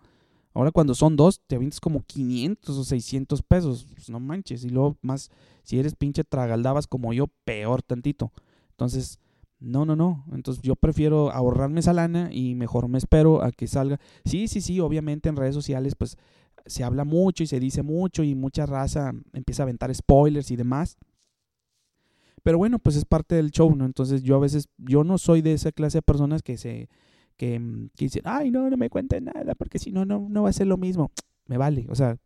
Ahora cuando son dos, te avientas como 500 o 600 pesos. Pues no manches. Y luego más, si eres pinche tragaldabas como yo, peor tantito. Entonces, no, no, no. Entonces yo prefiero ahorrarme esa lana y mejor me espero a que salga. Sí, sí, sí, obviamente en redes sociales pues se habla mucho y se dice mucho y mucha raza empieza a aventar spoilers y demás. Pero bueno, pues es parte del show, ¿no? Entonces yo a veces, yo no soy de esa clase de personas que se Mm, que, dicen, ay, no, no me cuenten nada, porque si no, no va a ser lo mismo. Me vale, o sea,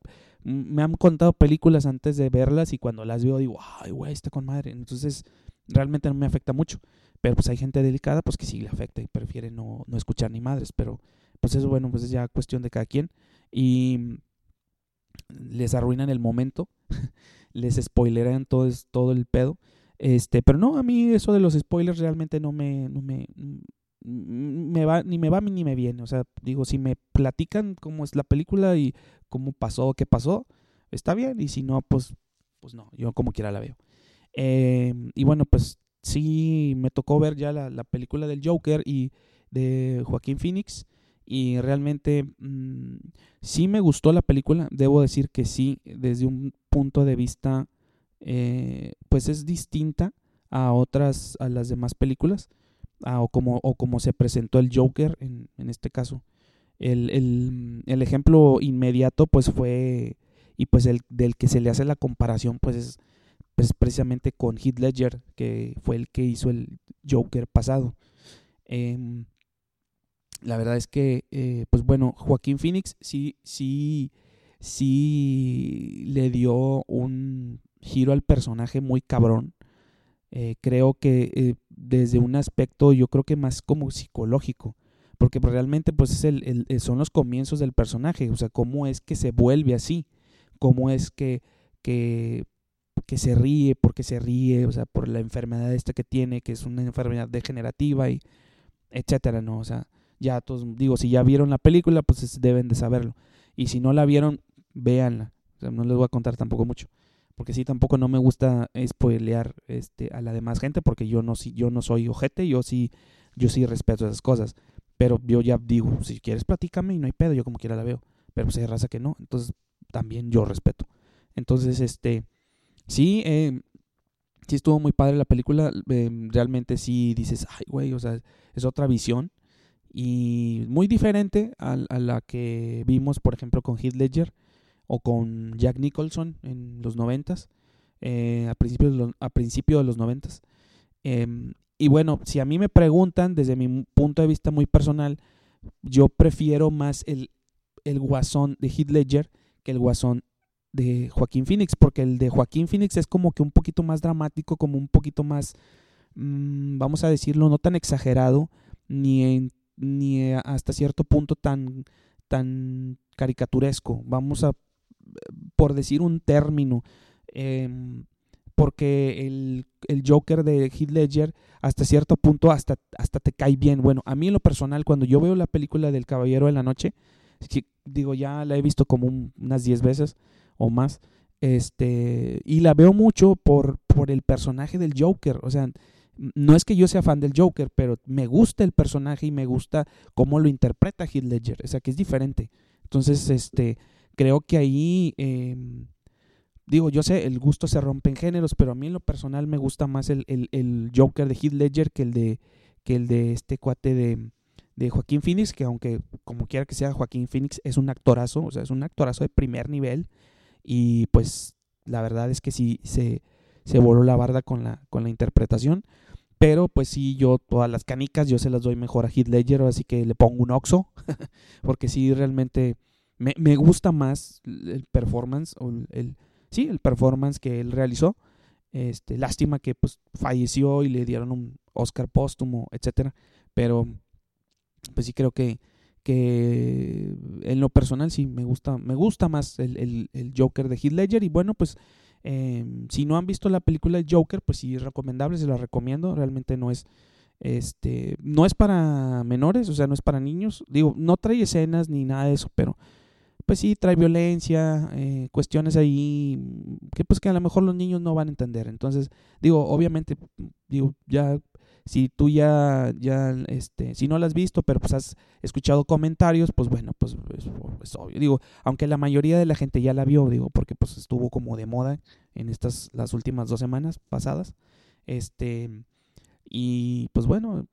me han contado películas antes de verlas y cuando las veo digo, ay, güey, está con madre. Entonces, realmente no me afecta mucho. Pero pues hay gente delicada, pues que sí le afecta y prefiere no, no escuchar ni madres. Pero pues eso, bueno, pues es ya cuestión de cada quien. Y mm, les arruinan el momento, les spoileran todo, todo el pedo. Este, pero no, a mí eso de los spoilers realmente no me, no me, me va, ni me va ni me viene. O sea, digo, si me platican cómo es la película y cómo pasó, qué pasó, está bien. Y si no, pues, pues no, yo como quiera la veo. Eh, y bueno, pues sí me tocó ver ya la, película del Joker y de Joaquín Phoenix. Y realmente mm, sí me gustó la película. Debo decir que sí, desde un punto de vista, eh, pues es distinta a otras, a las demás películas ah, o, como, o como se presentó el Joker en, en este caso. El, el, el, ejemplo inmediato pues fue, y pues el del que se le hace la comparación pues es pues, precisamente con Heath Ledger, que fue el que hizo el Joker pasado. Em, la verdad es que, eh, pues bueno, Joaquín Phoenix sí, sí, sí le dio un giro al personaje muy cabrón. Eh, creo que eh, desde un aspecto yo creo que más como psicológico porque realmente pues es el, eh, son los comienzos del personaje o sea cómo es que se vuelve así cómo es que, que que se ríe porque se ríe o sea por la enfermedad esta que tiene que es una enfermedad degenerativa y etcétera no o sea ya todos digo si ya vieron la película pues deben de saberlo y si no la vieron véanla o sea, no les voy a contar tampoco mucho porque sí tampoco no me gusta spoilear este a la demás gente porque yo no yo no soy ojete, yo sí yo sí respeto esas cosas, pero yo ya digo, si quieres platícame y no hay pedo, yo como quiera la veo, pero pues hay raza que no, entonces también yo respeto. Entonces, este sí eh, sí estuvo muy padre la película, em, realmente sí dices, ay, güey, o sea, es otra visión y muy diferente a, a la que vimos, por ejemplo, con Heath Ledger o con Jack Nicholson en los noventas, eh, a, principios de los, a principio de los noventas. Em, y bueno, si a mí me preguntan desde mi punto de vista muy personal, yo prefiero más el, el guasón de Heath Ledger que el guasón de Joaquín Phoenix, porque el de Joaquín Phoenix es como que un poquito más dramático, como un poquito más, mm, vamos a decirlo, no tan exagerado, ni, ni hasta cierto punto tan, tan caricaturesco. Vamos a por decir un término, em, porque el, el, Joker de Heath Ledger hasta cierto punto hasta, hasta te cae bien. Bueno, a mí en lo personal, cuando yo veo la película del Caballero de la Noche, digo, ya la he visto como unas 10 veces o más. Este, y la veo mucho por, por el personaje del Joker. O sea, no es que yo sea fan del Joker, pero me gusta el personaje y me gusta cómo lo interpreta Heath Ledger. O sea, que es diferente. Entonces, este, creo que ahí, em, digo, yo sé, el gusto se rompe en géneros, pero a mí en lo personal me gusta más el, el, el Joker de Heath Ledger que el de, que el de este cuate de, de Joaquín Phoenix, que aunque como quiera que sea Joaquín Phoenix es un actorazo, o sea, es un actorazo de primer nivel y pues la verdad es que sí se, se voló la barda con la, con la interpretación. Pero pues sí, yo todas las canicas yo se las doy mejor a Heath Ledger, así que le pongo un oxo, porque sí realmente me, me, gusta más el performance, o el, sí, el performance que él realizó. Este, lástima que pues falleció y le dieron un Oscar póstumo, etcétera. Pero pues sí creo que, que en lo personal sí me gusta, me gusta más el, el, Joker de Heath Ledger. Y bueno, pues eh, si no han visto la película de Joker, pues sí es recomendable, se la recomiendo. Realmente no es, este, no es para menores, o sea, no es para niños. Digo, no trae escenas ni nada de eso, pero pues sí trae violencia, eh, cuestiones ahí que pues que a lo mejor los niños no van a entender. Entonces, digo, obviamente, digo, ya si tú ya, ya, este, si no la has visto, pero pues has escuchado comentarios, pues bueno, pues es, obvio. Digo, aunque la mayoría de la gente ya la vio, digo, porque pues estuvo como de moda en estas, las últimas dos semanas pasadas. Este, y pues bueno,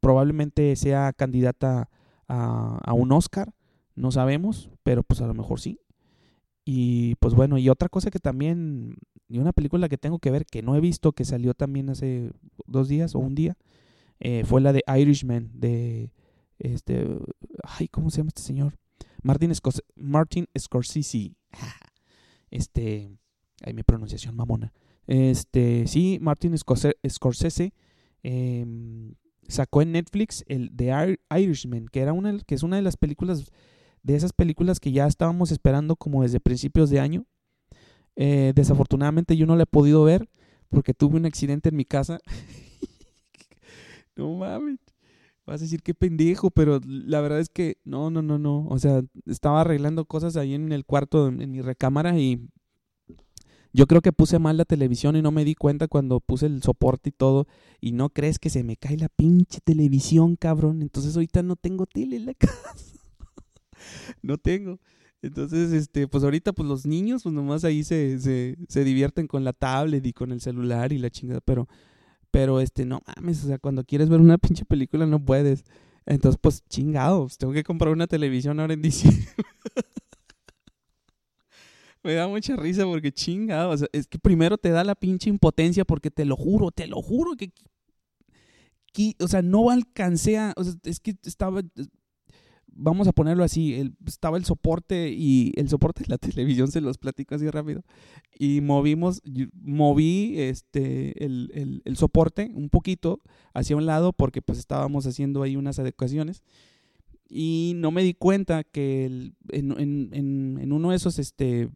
probablemente sea candidata a, a un Oscar, no sabemos, pero pues a lo mejor sí. Y pues bueno, y otra cosa que también, y una película que tengo que ver que no he visto, que salió también hace dos días o un día, eh, fue la de Irishman, de este, ay, ¿cómo se llama este señor? Martin, Martin Scorsese. Este, ay, mi pronunciación mamona. Este, sí, Martin Scorsese em, sacó en Netflix el de Irishman, que era una, que es una de las películas de esas películas que ya estábamos esperando como desde principios de año. Eh, desafortunadamente yo no la he podido ver porque tuve un accidente en mi casa. no mames. Vas a decir qué pendejo, pero la verdad es que no, no, no, no. O sea, estaba arreglando cosas ahí en el cuarto, en mi recámara y yo creo que puse mal la televisión y no me di cuenta cuando puse el soporte y todo. Y no crees que se me cae la pinche televisión, cabrón. Entonces ahorita no tengo tele en la casa. no tengo. Entonces, este, pues ahorita, pues los niños, pues nomás ahí se, se, se divierten con la tablet y con el celular y la chingada, pero, pero este, no mames, o sea, cuando quieres ver una pinche película no puedes. Entonces, pues chingados, tengo que comprar una televisión ahora en diciembre. Me da mucha risa porque chingados, es que primero te da la pinche impotencia porque te lo juro, te lo juro que, que o sea, no alcancé a, o sea, es que estaba, vamos a ponerlo así, estaba el soporte y el soporte de la televisión, se los platico así rápido, y movimos, moví este, el, el, soporte un poquito hacia un lado porque pues estábamos haciendo ahí unas adecuaciones y no me di cuenta que en, en, en, en, uno de esos este,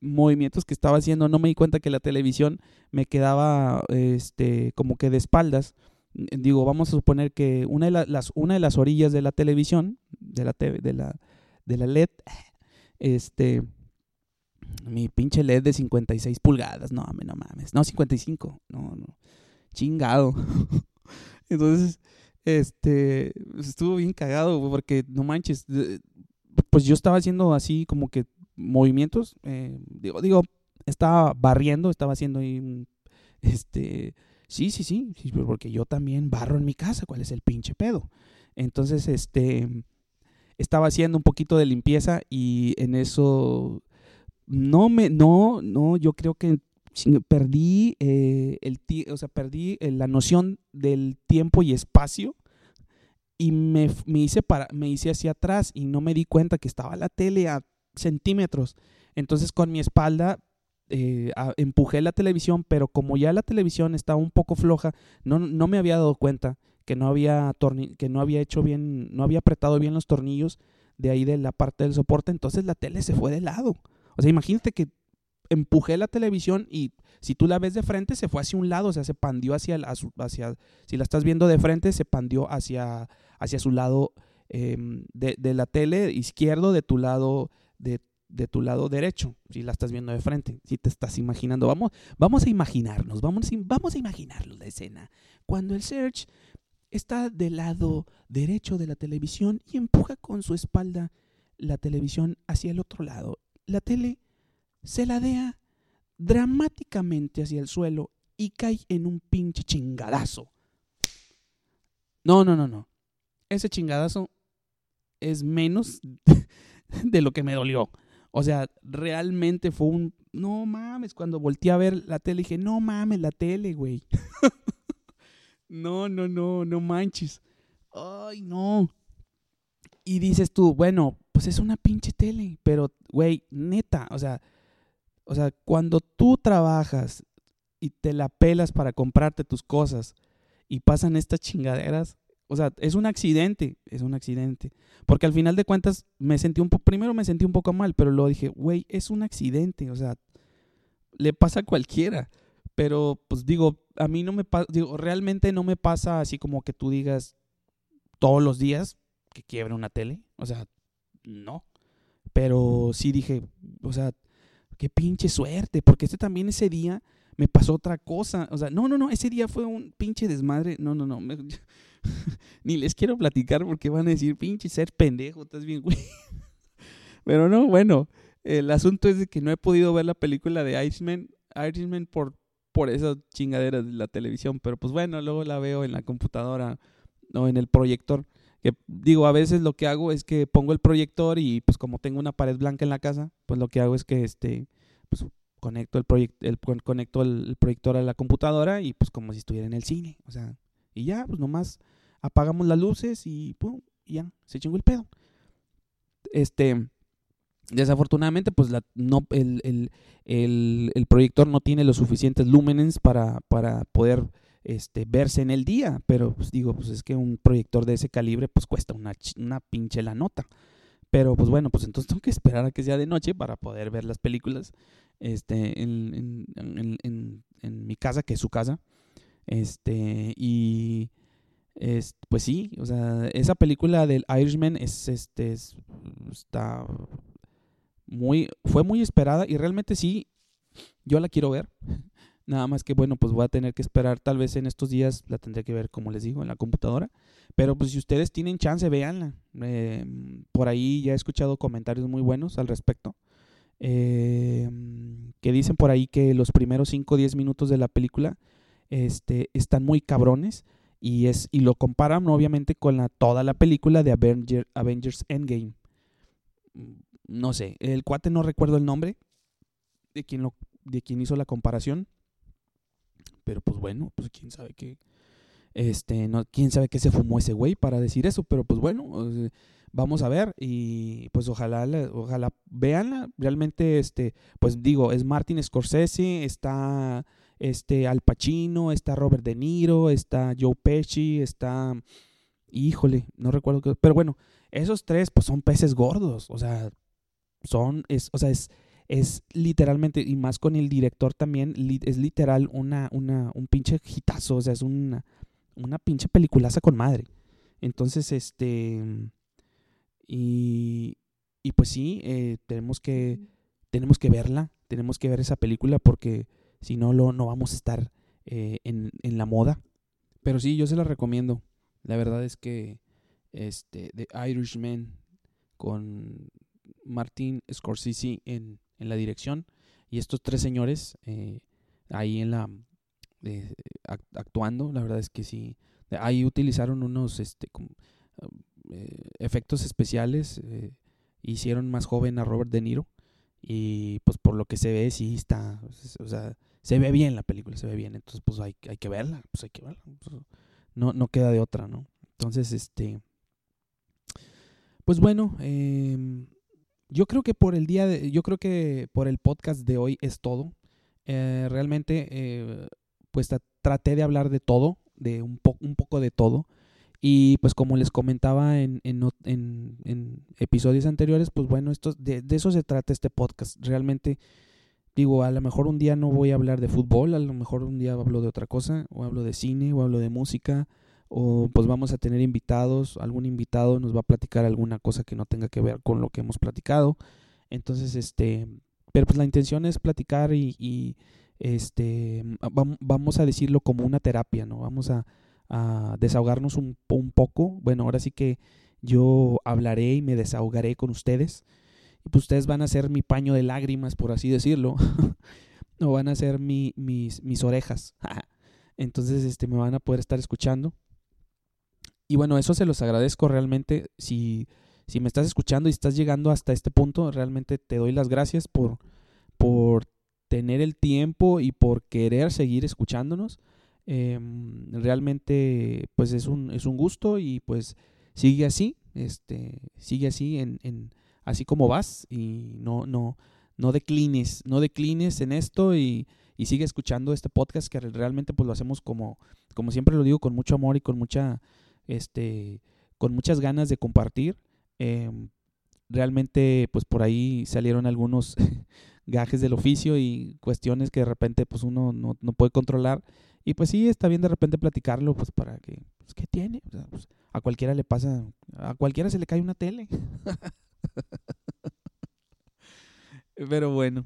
movimientos que estaba haciendo, no me di cuenta que la televisión me quedaba este, como que de espaldas digo, vamos a suponer que una de, las, una de las orillas de la televisión, de la, TV, de la, de la LED, este, mi pinche LED de 56 pulgadas, no, no mames, no, 55, no, no, chingado. Entonces, este, pues, estuvo bien cagado, porque no manches, pues yo estaba haciendo así como que movimientos, eh, digo, digo, estaba barriendo, estaba haciendo ahí, este, Sí, sí, sí, porque yo también barro en mi casa, ¿cuál es el pinche pedo? Entonces, este, estaba haciendo un poquito de limpieza y en eso, no me, no, no, yo creo que perdí eh, el, o sea, perdí eh, la noción del tiempo y espacio y me, me, hice para, me hice hacia atrás y no me di cuenta que estaba la tele a centímetros. Entonces con mi espalda eh, empujé la televisión, pero como ya la televisión estaba un poco floja, no, no me había dado cuenta que no había que no había hecho bien, no había apretado bien los tornillos de ahí de la parte del soporte, entonces la tele se fue de lado. O sea, imagínate que empujé la televisión y si tú la ves de frente se fue hacia un lado, o sea, se pandió hacia, hacia si la estás viendo de frente, se pandió hacia, hacia su lado em, de, de, la tele izquierdo de tu lado, de, de, tu lado derecho, si la estás viendo de frente, si te estás imaginando. Vamos, vamos a imaginarnos, vamos, vamos a imaginarnos la escena. Cuando el Search está del lado derecho de la televisión y empuja con su espalda la televisión hacia el otro lado. La tele se ladea dramáticamente hacia el suelo y cae en un pinche chingadazo. No, no, no, no. Ese chingadazo es menos de lo que me dolió. O sea, realmente fue un... No mames, cuando volteé a ver la tele dije, no mames, la tele, güey. no, no, no, no manches. Ay, no. Y dices tú, bueno, pues es una pinche tele, pero, güey, neta, o sea, o sea, cuando tú trabajas y te la pelas para comprarte tus cosas y pasan estas chingaderas, o sea, es un accidente, es un accidente. Porque al final de cuentas me sentí un poco, primero me sentí un poco mal, pero luego dije, güey, es un accidente, o sea, le pasa a cualquiera. Pero pues digo, a mí no me pasa, digo, realmente no me pasa así como que tú digas todos los días que quiebre una tele, o sea, no. Pero sí dije, o sea, qué pinche suerte, porque este también ese día me pasó otra cosa. O sea, no, no, no, ese día fue un pinche desmadre. No, no, no. ni les quiero platicar porque van a decir, pinche ser pendejo, estás bien, güey. Pero no, bueno, el asunto es de que no he podido ver la película de Iceman, Iceman por, por esas chingaderas de la televisión. Pero pues bueno, luego la veo en la computadora o en el proyector. Que digo, a veces lo que hago es que pongo el proyector y pues como tengo una pared blanca en la casa, pues lo que hago es que este, pues conecto el, el, conecto el, proyector a la computadora y pues como si estuviera en el cine, o sea, y ya, pues nomás apagamos las luces y pum, ya, se chingó el pedo. Este, desafortunadamente, pues la, no, el, el, el, el, proyector no tiene los suficientes lúmenes para, para poder este, verse en el día, pero pues digo, pues es que un proyector de ese calibre pues cuesta una, una pinche la nota. Pero pues bueno, pues entonces tengo que esperar a que sea de noche para poder ver las películas este, en, en, en, en mi casa, que es su casa. Este, y es, pues sí, o sea, esa película del Irishman es, este, está muy, fue muy esperada y realmente sí, yo la quiero ver. Nada más que bueno, pues voy a tener que esperar, tal vez en estos días la tendré que ver, como les digo, en la computadora. Pero pues si ustedes tienen chance, véanla. Eh, por ahí ya he escuchado comentarios muy buenos al respecto. Eh, que dicen por ahí que los primeros 5 o 10 minutos de la película este, están muy cabrones. Y, es, y lo comparan obviamente con la, toda la película de Avenger, Avengers Endgame. No sé, el cuate no recuerdo el nombre de quien, lo, de quien hizo la comparación pero pues bueno, pues quién sabe qué, este, no, quién sabe qué se fumó ese güey para decir eso, pero pues bueno, vamos a ver y pues ojalá, ojalá veanla, realmente, este, pues digo, es Martin Scorsese, está este Al Pacino, está Robert De Niro, está Joe Pesci, está, híjole, no recuerdo qué, pero bueno, esos tres pues son peces gordos, o sea, son, es, o sea, es es literalmente, y más con el director también, es literal una, una, un pinche hitazo, o sea, es una, una pinche peliculaza con madre. Entonces, este, y, y pues sí, eh, tenemos que, tenemos que verla, tenemos que ver esa película porque si no, lo, no vamos a estar eh, en, en la moda. Pero sí, yo se la recomiendo. La verdad es que este, The Irishman con Martin Scorsese en, en la dirección y estos tres señores eh, ahí en la eh, actuando la verdad es que sí ahí utilizaron unos este efectos especiales hicieron más joven a Robert De Niro y pues por lo que se ve sí está o sea se ve bien la película se ve bien entonces pues hay, hay que verla pues hay que verla pues, no no queda de otra no entonces este pues bueno eh, yo creo que por el día de, yo creo que por el podcast de hoy es todo. Eh, realmente, eh, pues traté de hablar de todo, de un, un poco de todo. Y pues como les comentaba en, en, en, episodios anteriores, pues bueno, esto, de, de, eso se trata este podcast. Realmente, digo, a lo mejor un día no voy a hablar de fútbol, a lo mejor un día hablo de otra cosa, o hablo de cine, o hablo de música, o pues vamos a tener invitados, algún invitado nos va a platicar alguna cosa que no tenga que ver con lo que hemos platicado. Entonces, este, pero pues la intención es platicar y, este, vamos a decirlo como una terapia, ¿no? Vamos a, desahogarnos un, un, poco. Bueno, ahora sí que yo hablaré y me desahogaré con ustedes. Y pues ustedes van a ser mi paño de lágrimas, por así decirlo. o van a ser mi, mis, mis orejas. Entonces, este, me van a poder estar escuchando. Y bueno, eso se los agradezco realmente. Si, si me estás escuchando y estás llegando hasta este punto, realmente te doy las gracias por, por tener el tiempo y por querer seguir escuchándonos. Em, realmente, pues es un, es un gusto y pues sigue así, este, sigue así en, en así como vas y no, no, no declines, no declines en esto y, y sigue escuchando este podcast que realmente pues lo hacemos como, como siempre lo digo, con mucho amor y con mucha este, con muchas ganas de compartir. Em, realmente, pues por ahí salieron algunos gajes del oficio y cuestiones que de repente pues uno no, puede controlar. Y pues sí, está bien de repente platicarlo, pues para que, pues, ¿qué tiene? Pues, a cualquiera le pasa, a cualquiera se le cae una tele. Pero bueno.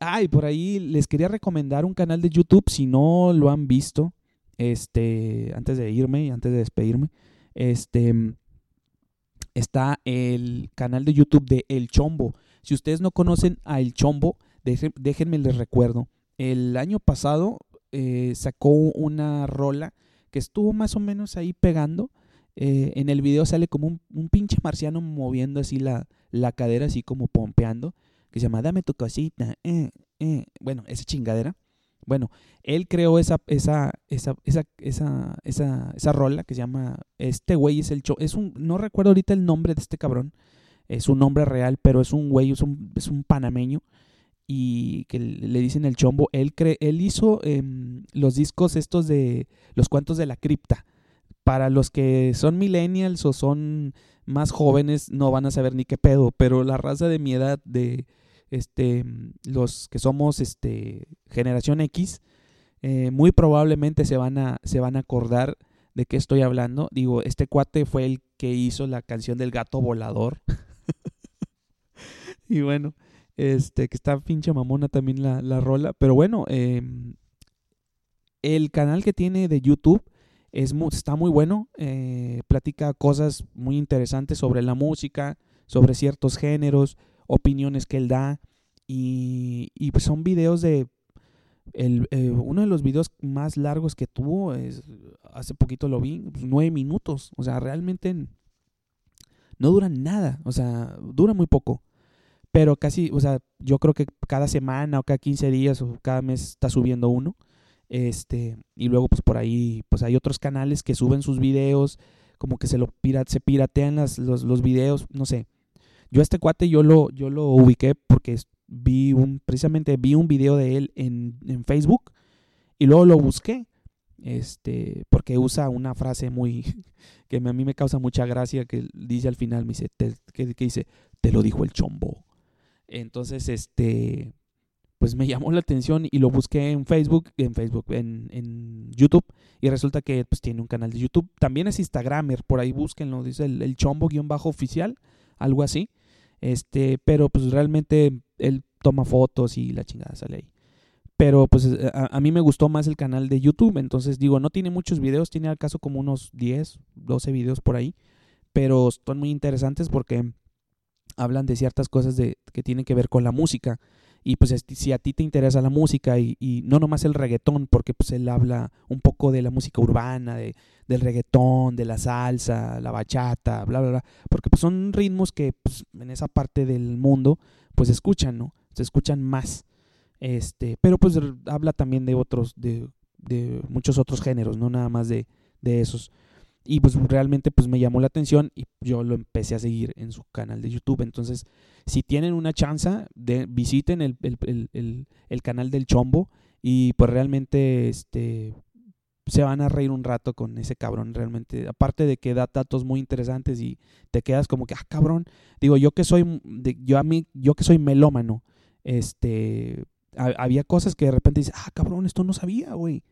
Ay, por ahí les quería recomendar un canal de YouTube, si no lo han visto, este, antes de irme y antes de despedirme, este, está el canal de YouTube de El Chombo. Si ustedes no conocen a El Chombo, déjenme les recuerdo. El año pasado eh, sacó una rola que estuvo más o menos ahí pegando. Eh, en el video sale como un, pinche marciano moviendo así la, la, cadera, así como pompeando, que se llama Dame tu cosita. Eh, bueno, esa chingadera. Bueno, él creó esa, esa, esa, esa, esa, esa, esa rola que se llama, este güey es el show, es un, no recuerdo ahorita el nombre de este cabrón, es un nombre real, pero es un güey, es un, es un panameño y que le dicen el chombo, él, cre, él hizo em, los discos estos de los cuentos de la cripta. Para los que son millennials o son más jóvenes no van a saber ni qué pedo, pero la raza de mi edad de este, los que somos este, generación X, eh, muy probablemente se van, a, se van a acordar de qué estoy hablando. Digo, este cuate fue el que hizo la canción del gato volador. y bueno, este, que está pinche mamona también la, la rola. Pero bueno, em, el canal que tiene de YouTube es está muy bueno. Eh, platica cosas muy interesantes sobre la música, sobre ciertos géneros, opiniones que él da y, y pues son videos de el, eh, uno de los videos más largos que tuvo es hace poquito lo vi pues, nueve minutos o sea realmente no dura nada o sea dura muy poco pero casi o sea yo creo que cada semana o cada 15 días o cada mes está subiendo uno este y luego pues por ahí pues hay otros canales que suben sus videos como que se lo se piratean las, los, los videos no sé yo este cuate yo lo, yo lo ubiqué porque vi un, precisamente vi un video de él en, en Facebook y luego lo busqué. Este, porque usa una frase muy que a mí me causa mucha gracia que dice al final, me dice, que, dice, te lo dijo el chombo. Entonces, este, pues me llamó la atención y lo busqué en Facebook, en Facebook, en, en YouTube, y resulta que pues tiene un canal de YouTube. También es Instagramer, por ahí búsquenlo, dice el, el chombo-oficial, algo así. Este, pero pues realmente él toma fotos y la chingada sale ahí. Pero pues eh, a, mí me gustó más el canal de YouTube, entonces digo, no tiene muchos videos, tiene al caso como unos 10, 12 videos por ahí, pero son muy interesantes porque hablan de ciertas cosas de, que tienen que ver con la música. Y pues si a ti te interesa la música y, y, no nomás el reggaetón, porque pues él habla un poco de la música urbana, de, del reggaetón, de la salsa, la bachata, bla, bla, bla, porque pues son ritmos que pues, en esa parte del mundo pues escuchan, ¿no? Se escuchan más. Este, pero pues habla también de otros, de, de muchos otros géneros, no nada más de, de esos. Y pues realmente pues me llamó la atención y yo lo empecé a seguir en su canal de YouTube. Entonces, si tienen una chance, de, visiten el, el, el, el, canal del Chombo y pues realmente este, se van a reír un rato con ese cabrón realmente. Aparte de que da datos muy interesantes y te quedas como que, ah, cabrón. Digo, yo que soy, yo a mí, yo que soy melómano, este, había cosas que de repente dices, ah, cabrón, esto no sabía, güey.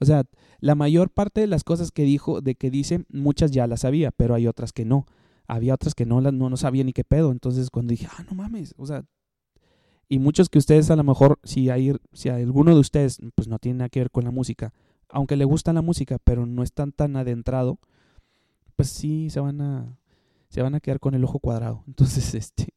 O sea, la mayor parte de las cosas que dijo, de que dice, muchas ya las sabía, pero hay otras que no. Había otras que no, no, no sabía ni qué pedo. Entonces cuando dije, ah, no mames, o sea, y muchos que ustedes a lo mejor, si hay, si alguno de ustedes, pues no tiene nada que ver con la música, aunque le gusta la música, pero no están tan adentrado, pues sí se van a, se van a quedar con el ojo cuadrado. Entonces, este,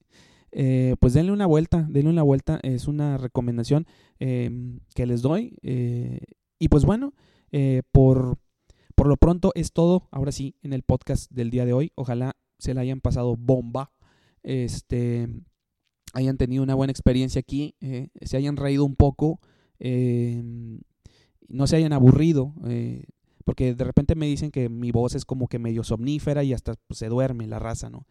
eh, pues denle una vuelta, denle una vuelta, es una recomendación em, que les doy. Eh, y pues bueno, eh, por, por lo pronto es todo, ahora sí, en el podcast del día de hoy. Ojalá se la hayan pasado bomba. Este, hayan tenido una buena experiencia aquí, se hayan reído un poco, em, no se hayan aburrido, porque de repente me dicen que mi voz es como que medio somnífera y hasta pues, se duerme la raza, ¿no?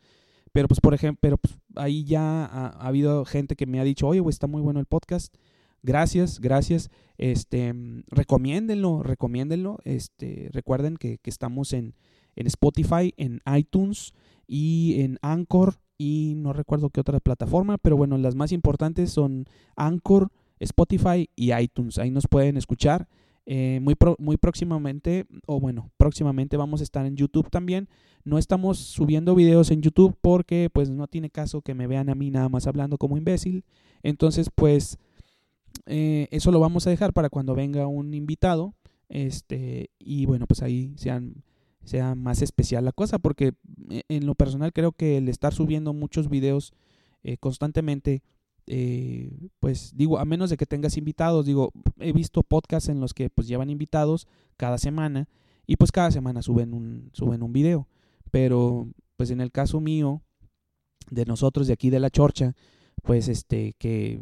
Pero pues por ejemplo, pero pues, ahí ya ha, habido gente que me ha dicho, oye, está muy bueno el podcast. Gracias, gracias. Este, recomiéndenlo, recomiéndenlo. Este, recuerden que, estamos en, en, Spotify, en iTunes y en Anchor y no recuerdo qué otra plataforma, pero bueno, las más importantes son Anchor, Spotify y iTunes. Ahí nos pueden escuchar. Eh, muy, muy próximamente, o bueno, próximamente vamos a estar en YouTube también. No estamos subiendo videos en YouTube porque pues no tiene caso que me vean a mí nada más hablando como imbécil. Entonces pues eh, eso lo vamos a dejar para cuando venga un invitado. Este, y bueno, pues ahí sean, sea más especial la cosa porque eh, en lo personal creo que el estar subiendo muchos videos constantemente eh, pues digo, a menos de que tengas invitados, digo, he visto podcasts en los que pues llevan invitados cada semana y pues cada semana suben un, suben un video. Pero pues en el caso mío, de nosotros de aquí de la Chorcha, pues este, que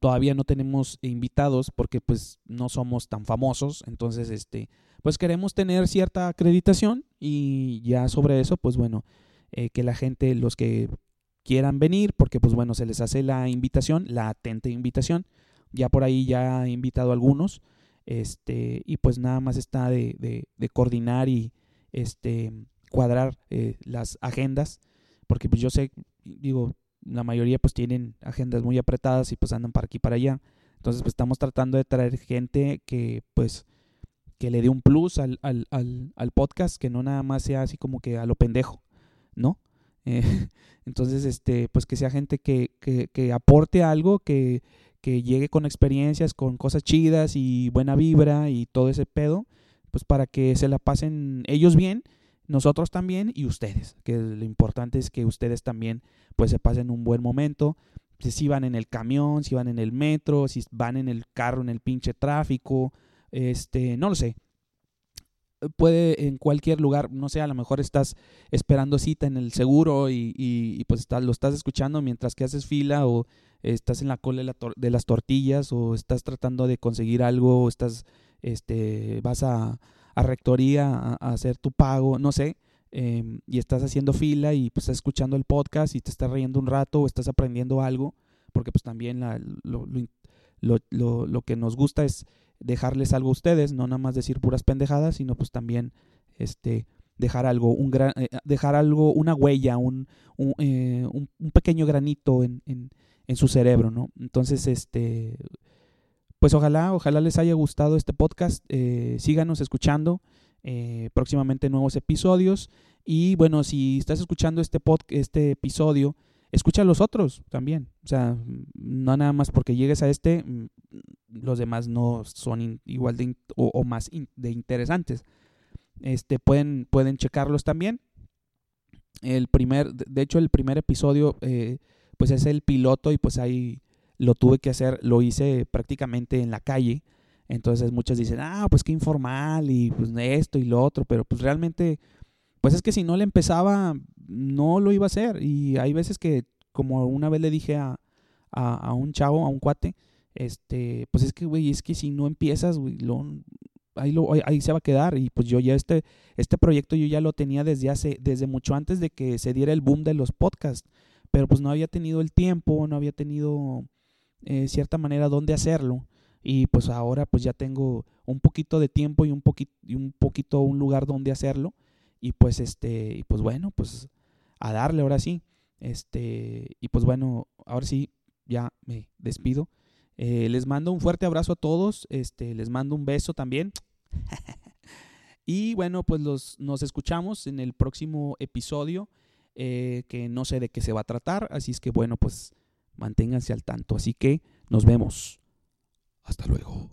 todavía no tenemos invitados porque pues no somos tan famosos, entonces este, pues queremos tener cierta acreditación y ya sobre eso, pues bueno, eh, que la gente, los que quieran venir, porque pues bueno, se les hace la invitación, la atenta invitación. Ya por ahí ya he invitado a algunos. Este, y pues nada más está de, de, coordinar y este cuadrar eh, las agendas. Porque pues yo sé, digo, la mayoría pues tienen agendas muy apretadas y pues andan para aquí para allá. Entonces pues estamos tratando de traer gente que pues que le dé un plus al, al, al, al podcast, que no nada más sea así como que a lo pendejo, ¿no? Eh, entonces, este, pues que sea gente que, que, aporte algo, que, que, llegue con experiencias, con cosas chidas y buena vibra y todo ese pedo, pues para que se la pasen ellos bien, nosotros también y ustedes, que lo importante es que ustedes también pues se pasen un buen momento, si van en el camión, si van en el metro, si van en el carro, en el pinche tráfico, este, no lo sé, puede en cualquier lugar, no sé, a lo mejor estás esperando cita en el seguro y, y, pues lo estás escuchando mientras que haces fila o estás en la cola de, las tortillas o estás tratando de conseguir algo o estás, este, vas a, a rectoría a, hacer tu pago, no sé, em, y estás haciendo fila y pues estás escuchando el podcast y te estás riendo un rato o estás aprendiendo algo, porque pues también la, lo, lo, lo, lo que nos gusta es dejarles algo a ustedes, no nada más decir puras pendejadas, sino pues también este dejar algo, un gran, eh, dejar algo, una huella, un, un, eh, un, pequeño granito en, en, en, su cerebro, ¿no? Entonces, este, pues ojalá, ojalá les haya gustado este podcast, eh, síganos escuchando, próximamente nuevos episodios, y bueno, si estás escuchando este, pod, este episodio, escucha a los otros también. O sea, no nada más porque llegues a este, mm, los demás no son igual de o, más de interesantes. Este, pueden, pueden checarlos también. El primer, de hecho, el primer episodio, eh, pues es el piloto y pues ahí lo tuve que hacer, lo hice prácticamente en la calle. Entonces muchos dicen, ah, pues qué informal y pues esto y lo otro, pero pues realmente pues es que si no le empezaba, no lo iba a hacer. Y hay veces que, como una vez le dije a, a, un chavo, a un cuate, este, pues es que, güey, es que si no empiezas, güey, lo, ahí, lo, ahí se va a quedar. Y pues yo ya este, este proyecto yo ya lo tenía desde hace, desde mucho antes de que se diera el boom de los podcasts. Pero pues no había tenido el tiempo, no había tenido eh, cierta manera dónde hacerlo. Y pues ahora pues ya tengo un poquito de tiempo y un poquito y un poquito un lugar donde hacerlo. Y pues este y pues bueno pues a darle ahora sí. Este y pues bueno ahora sí ya me despido. Eh, les mando un fuerte abrazo a todos. Este les mando un beso también. Y bueno pues los nos escuchamos en el próximo episodio. Eh, que no sé de qué se va a tratar. Así es que bueno pues Manténganse al tanto. Así que nos vemos. Hasta luego.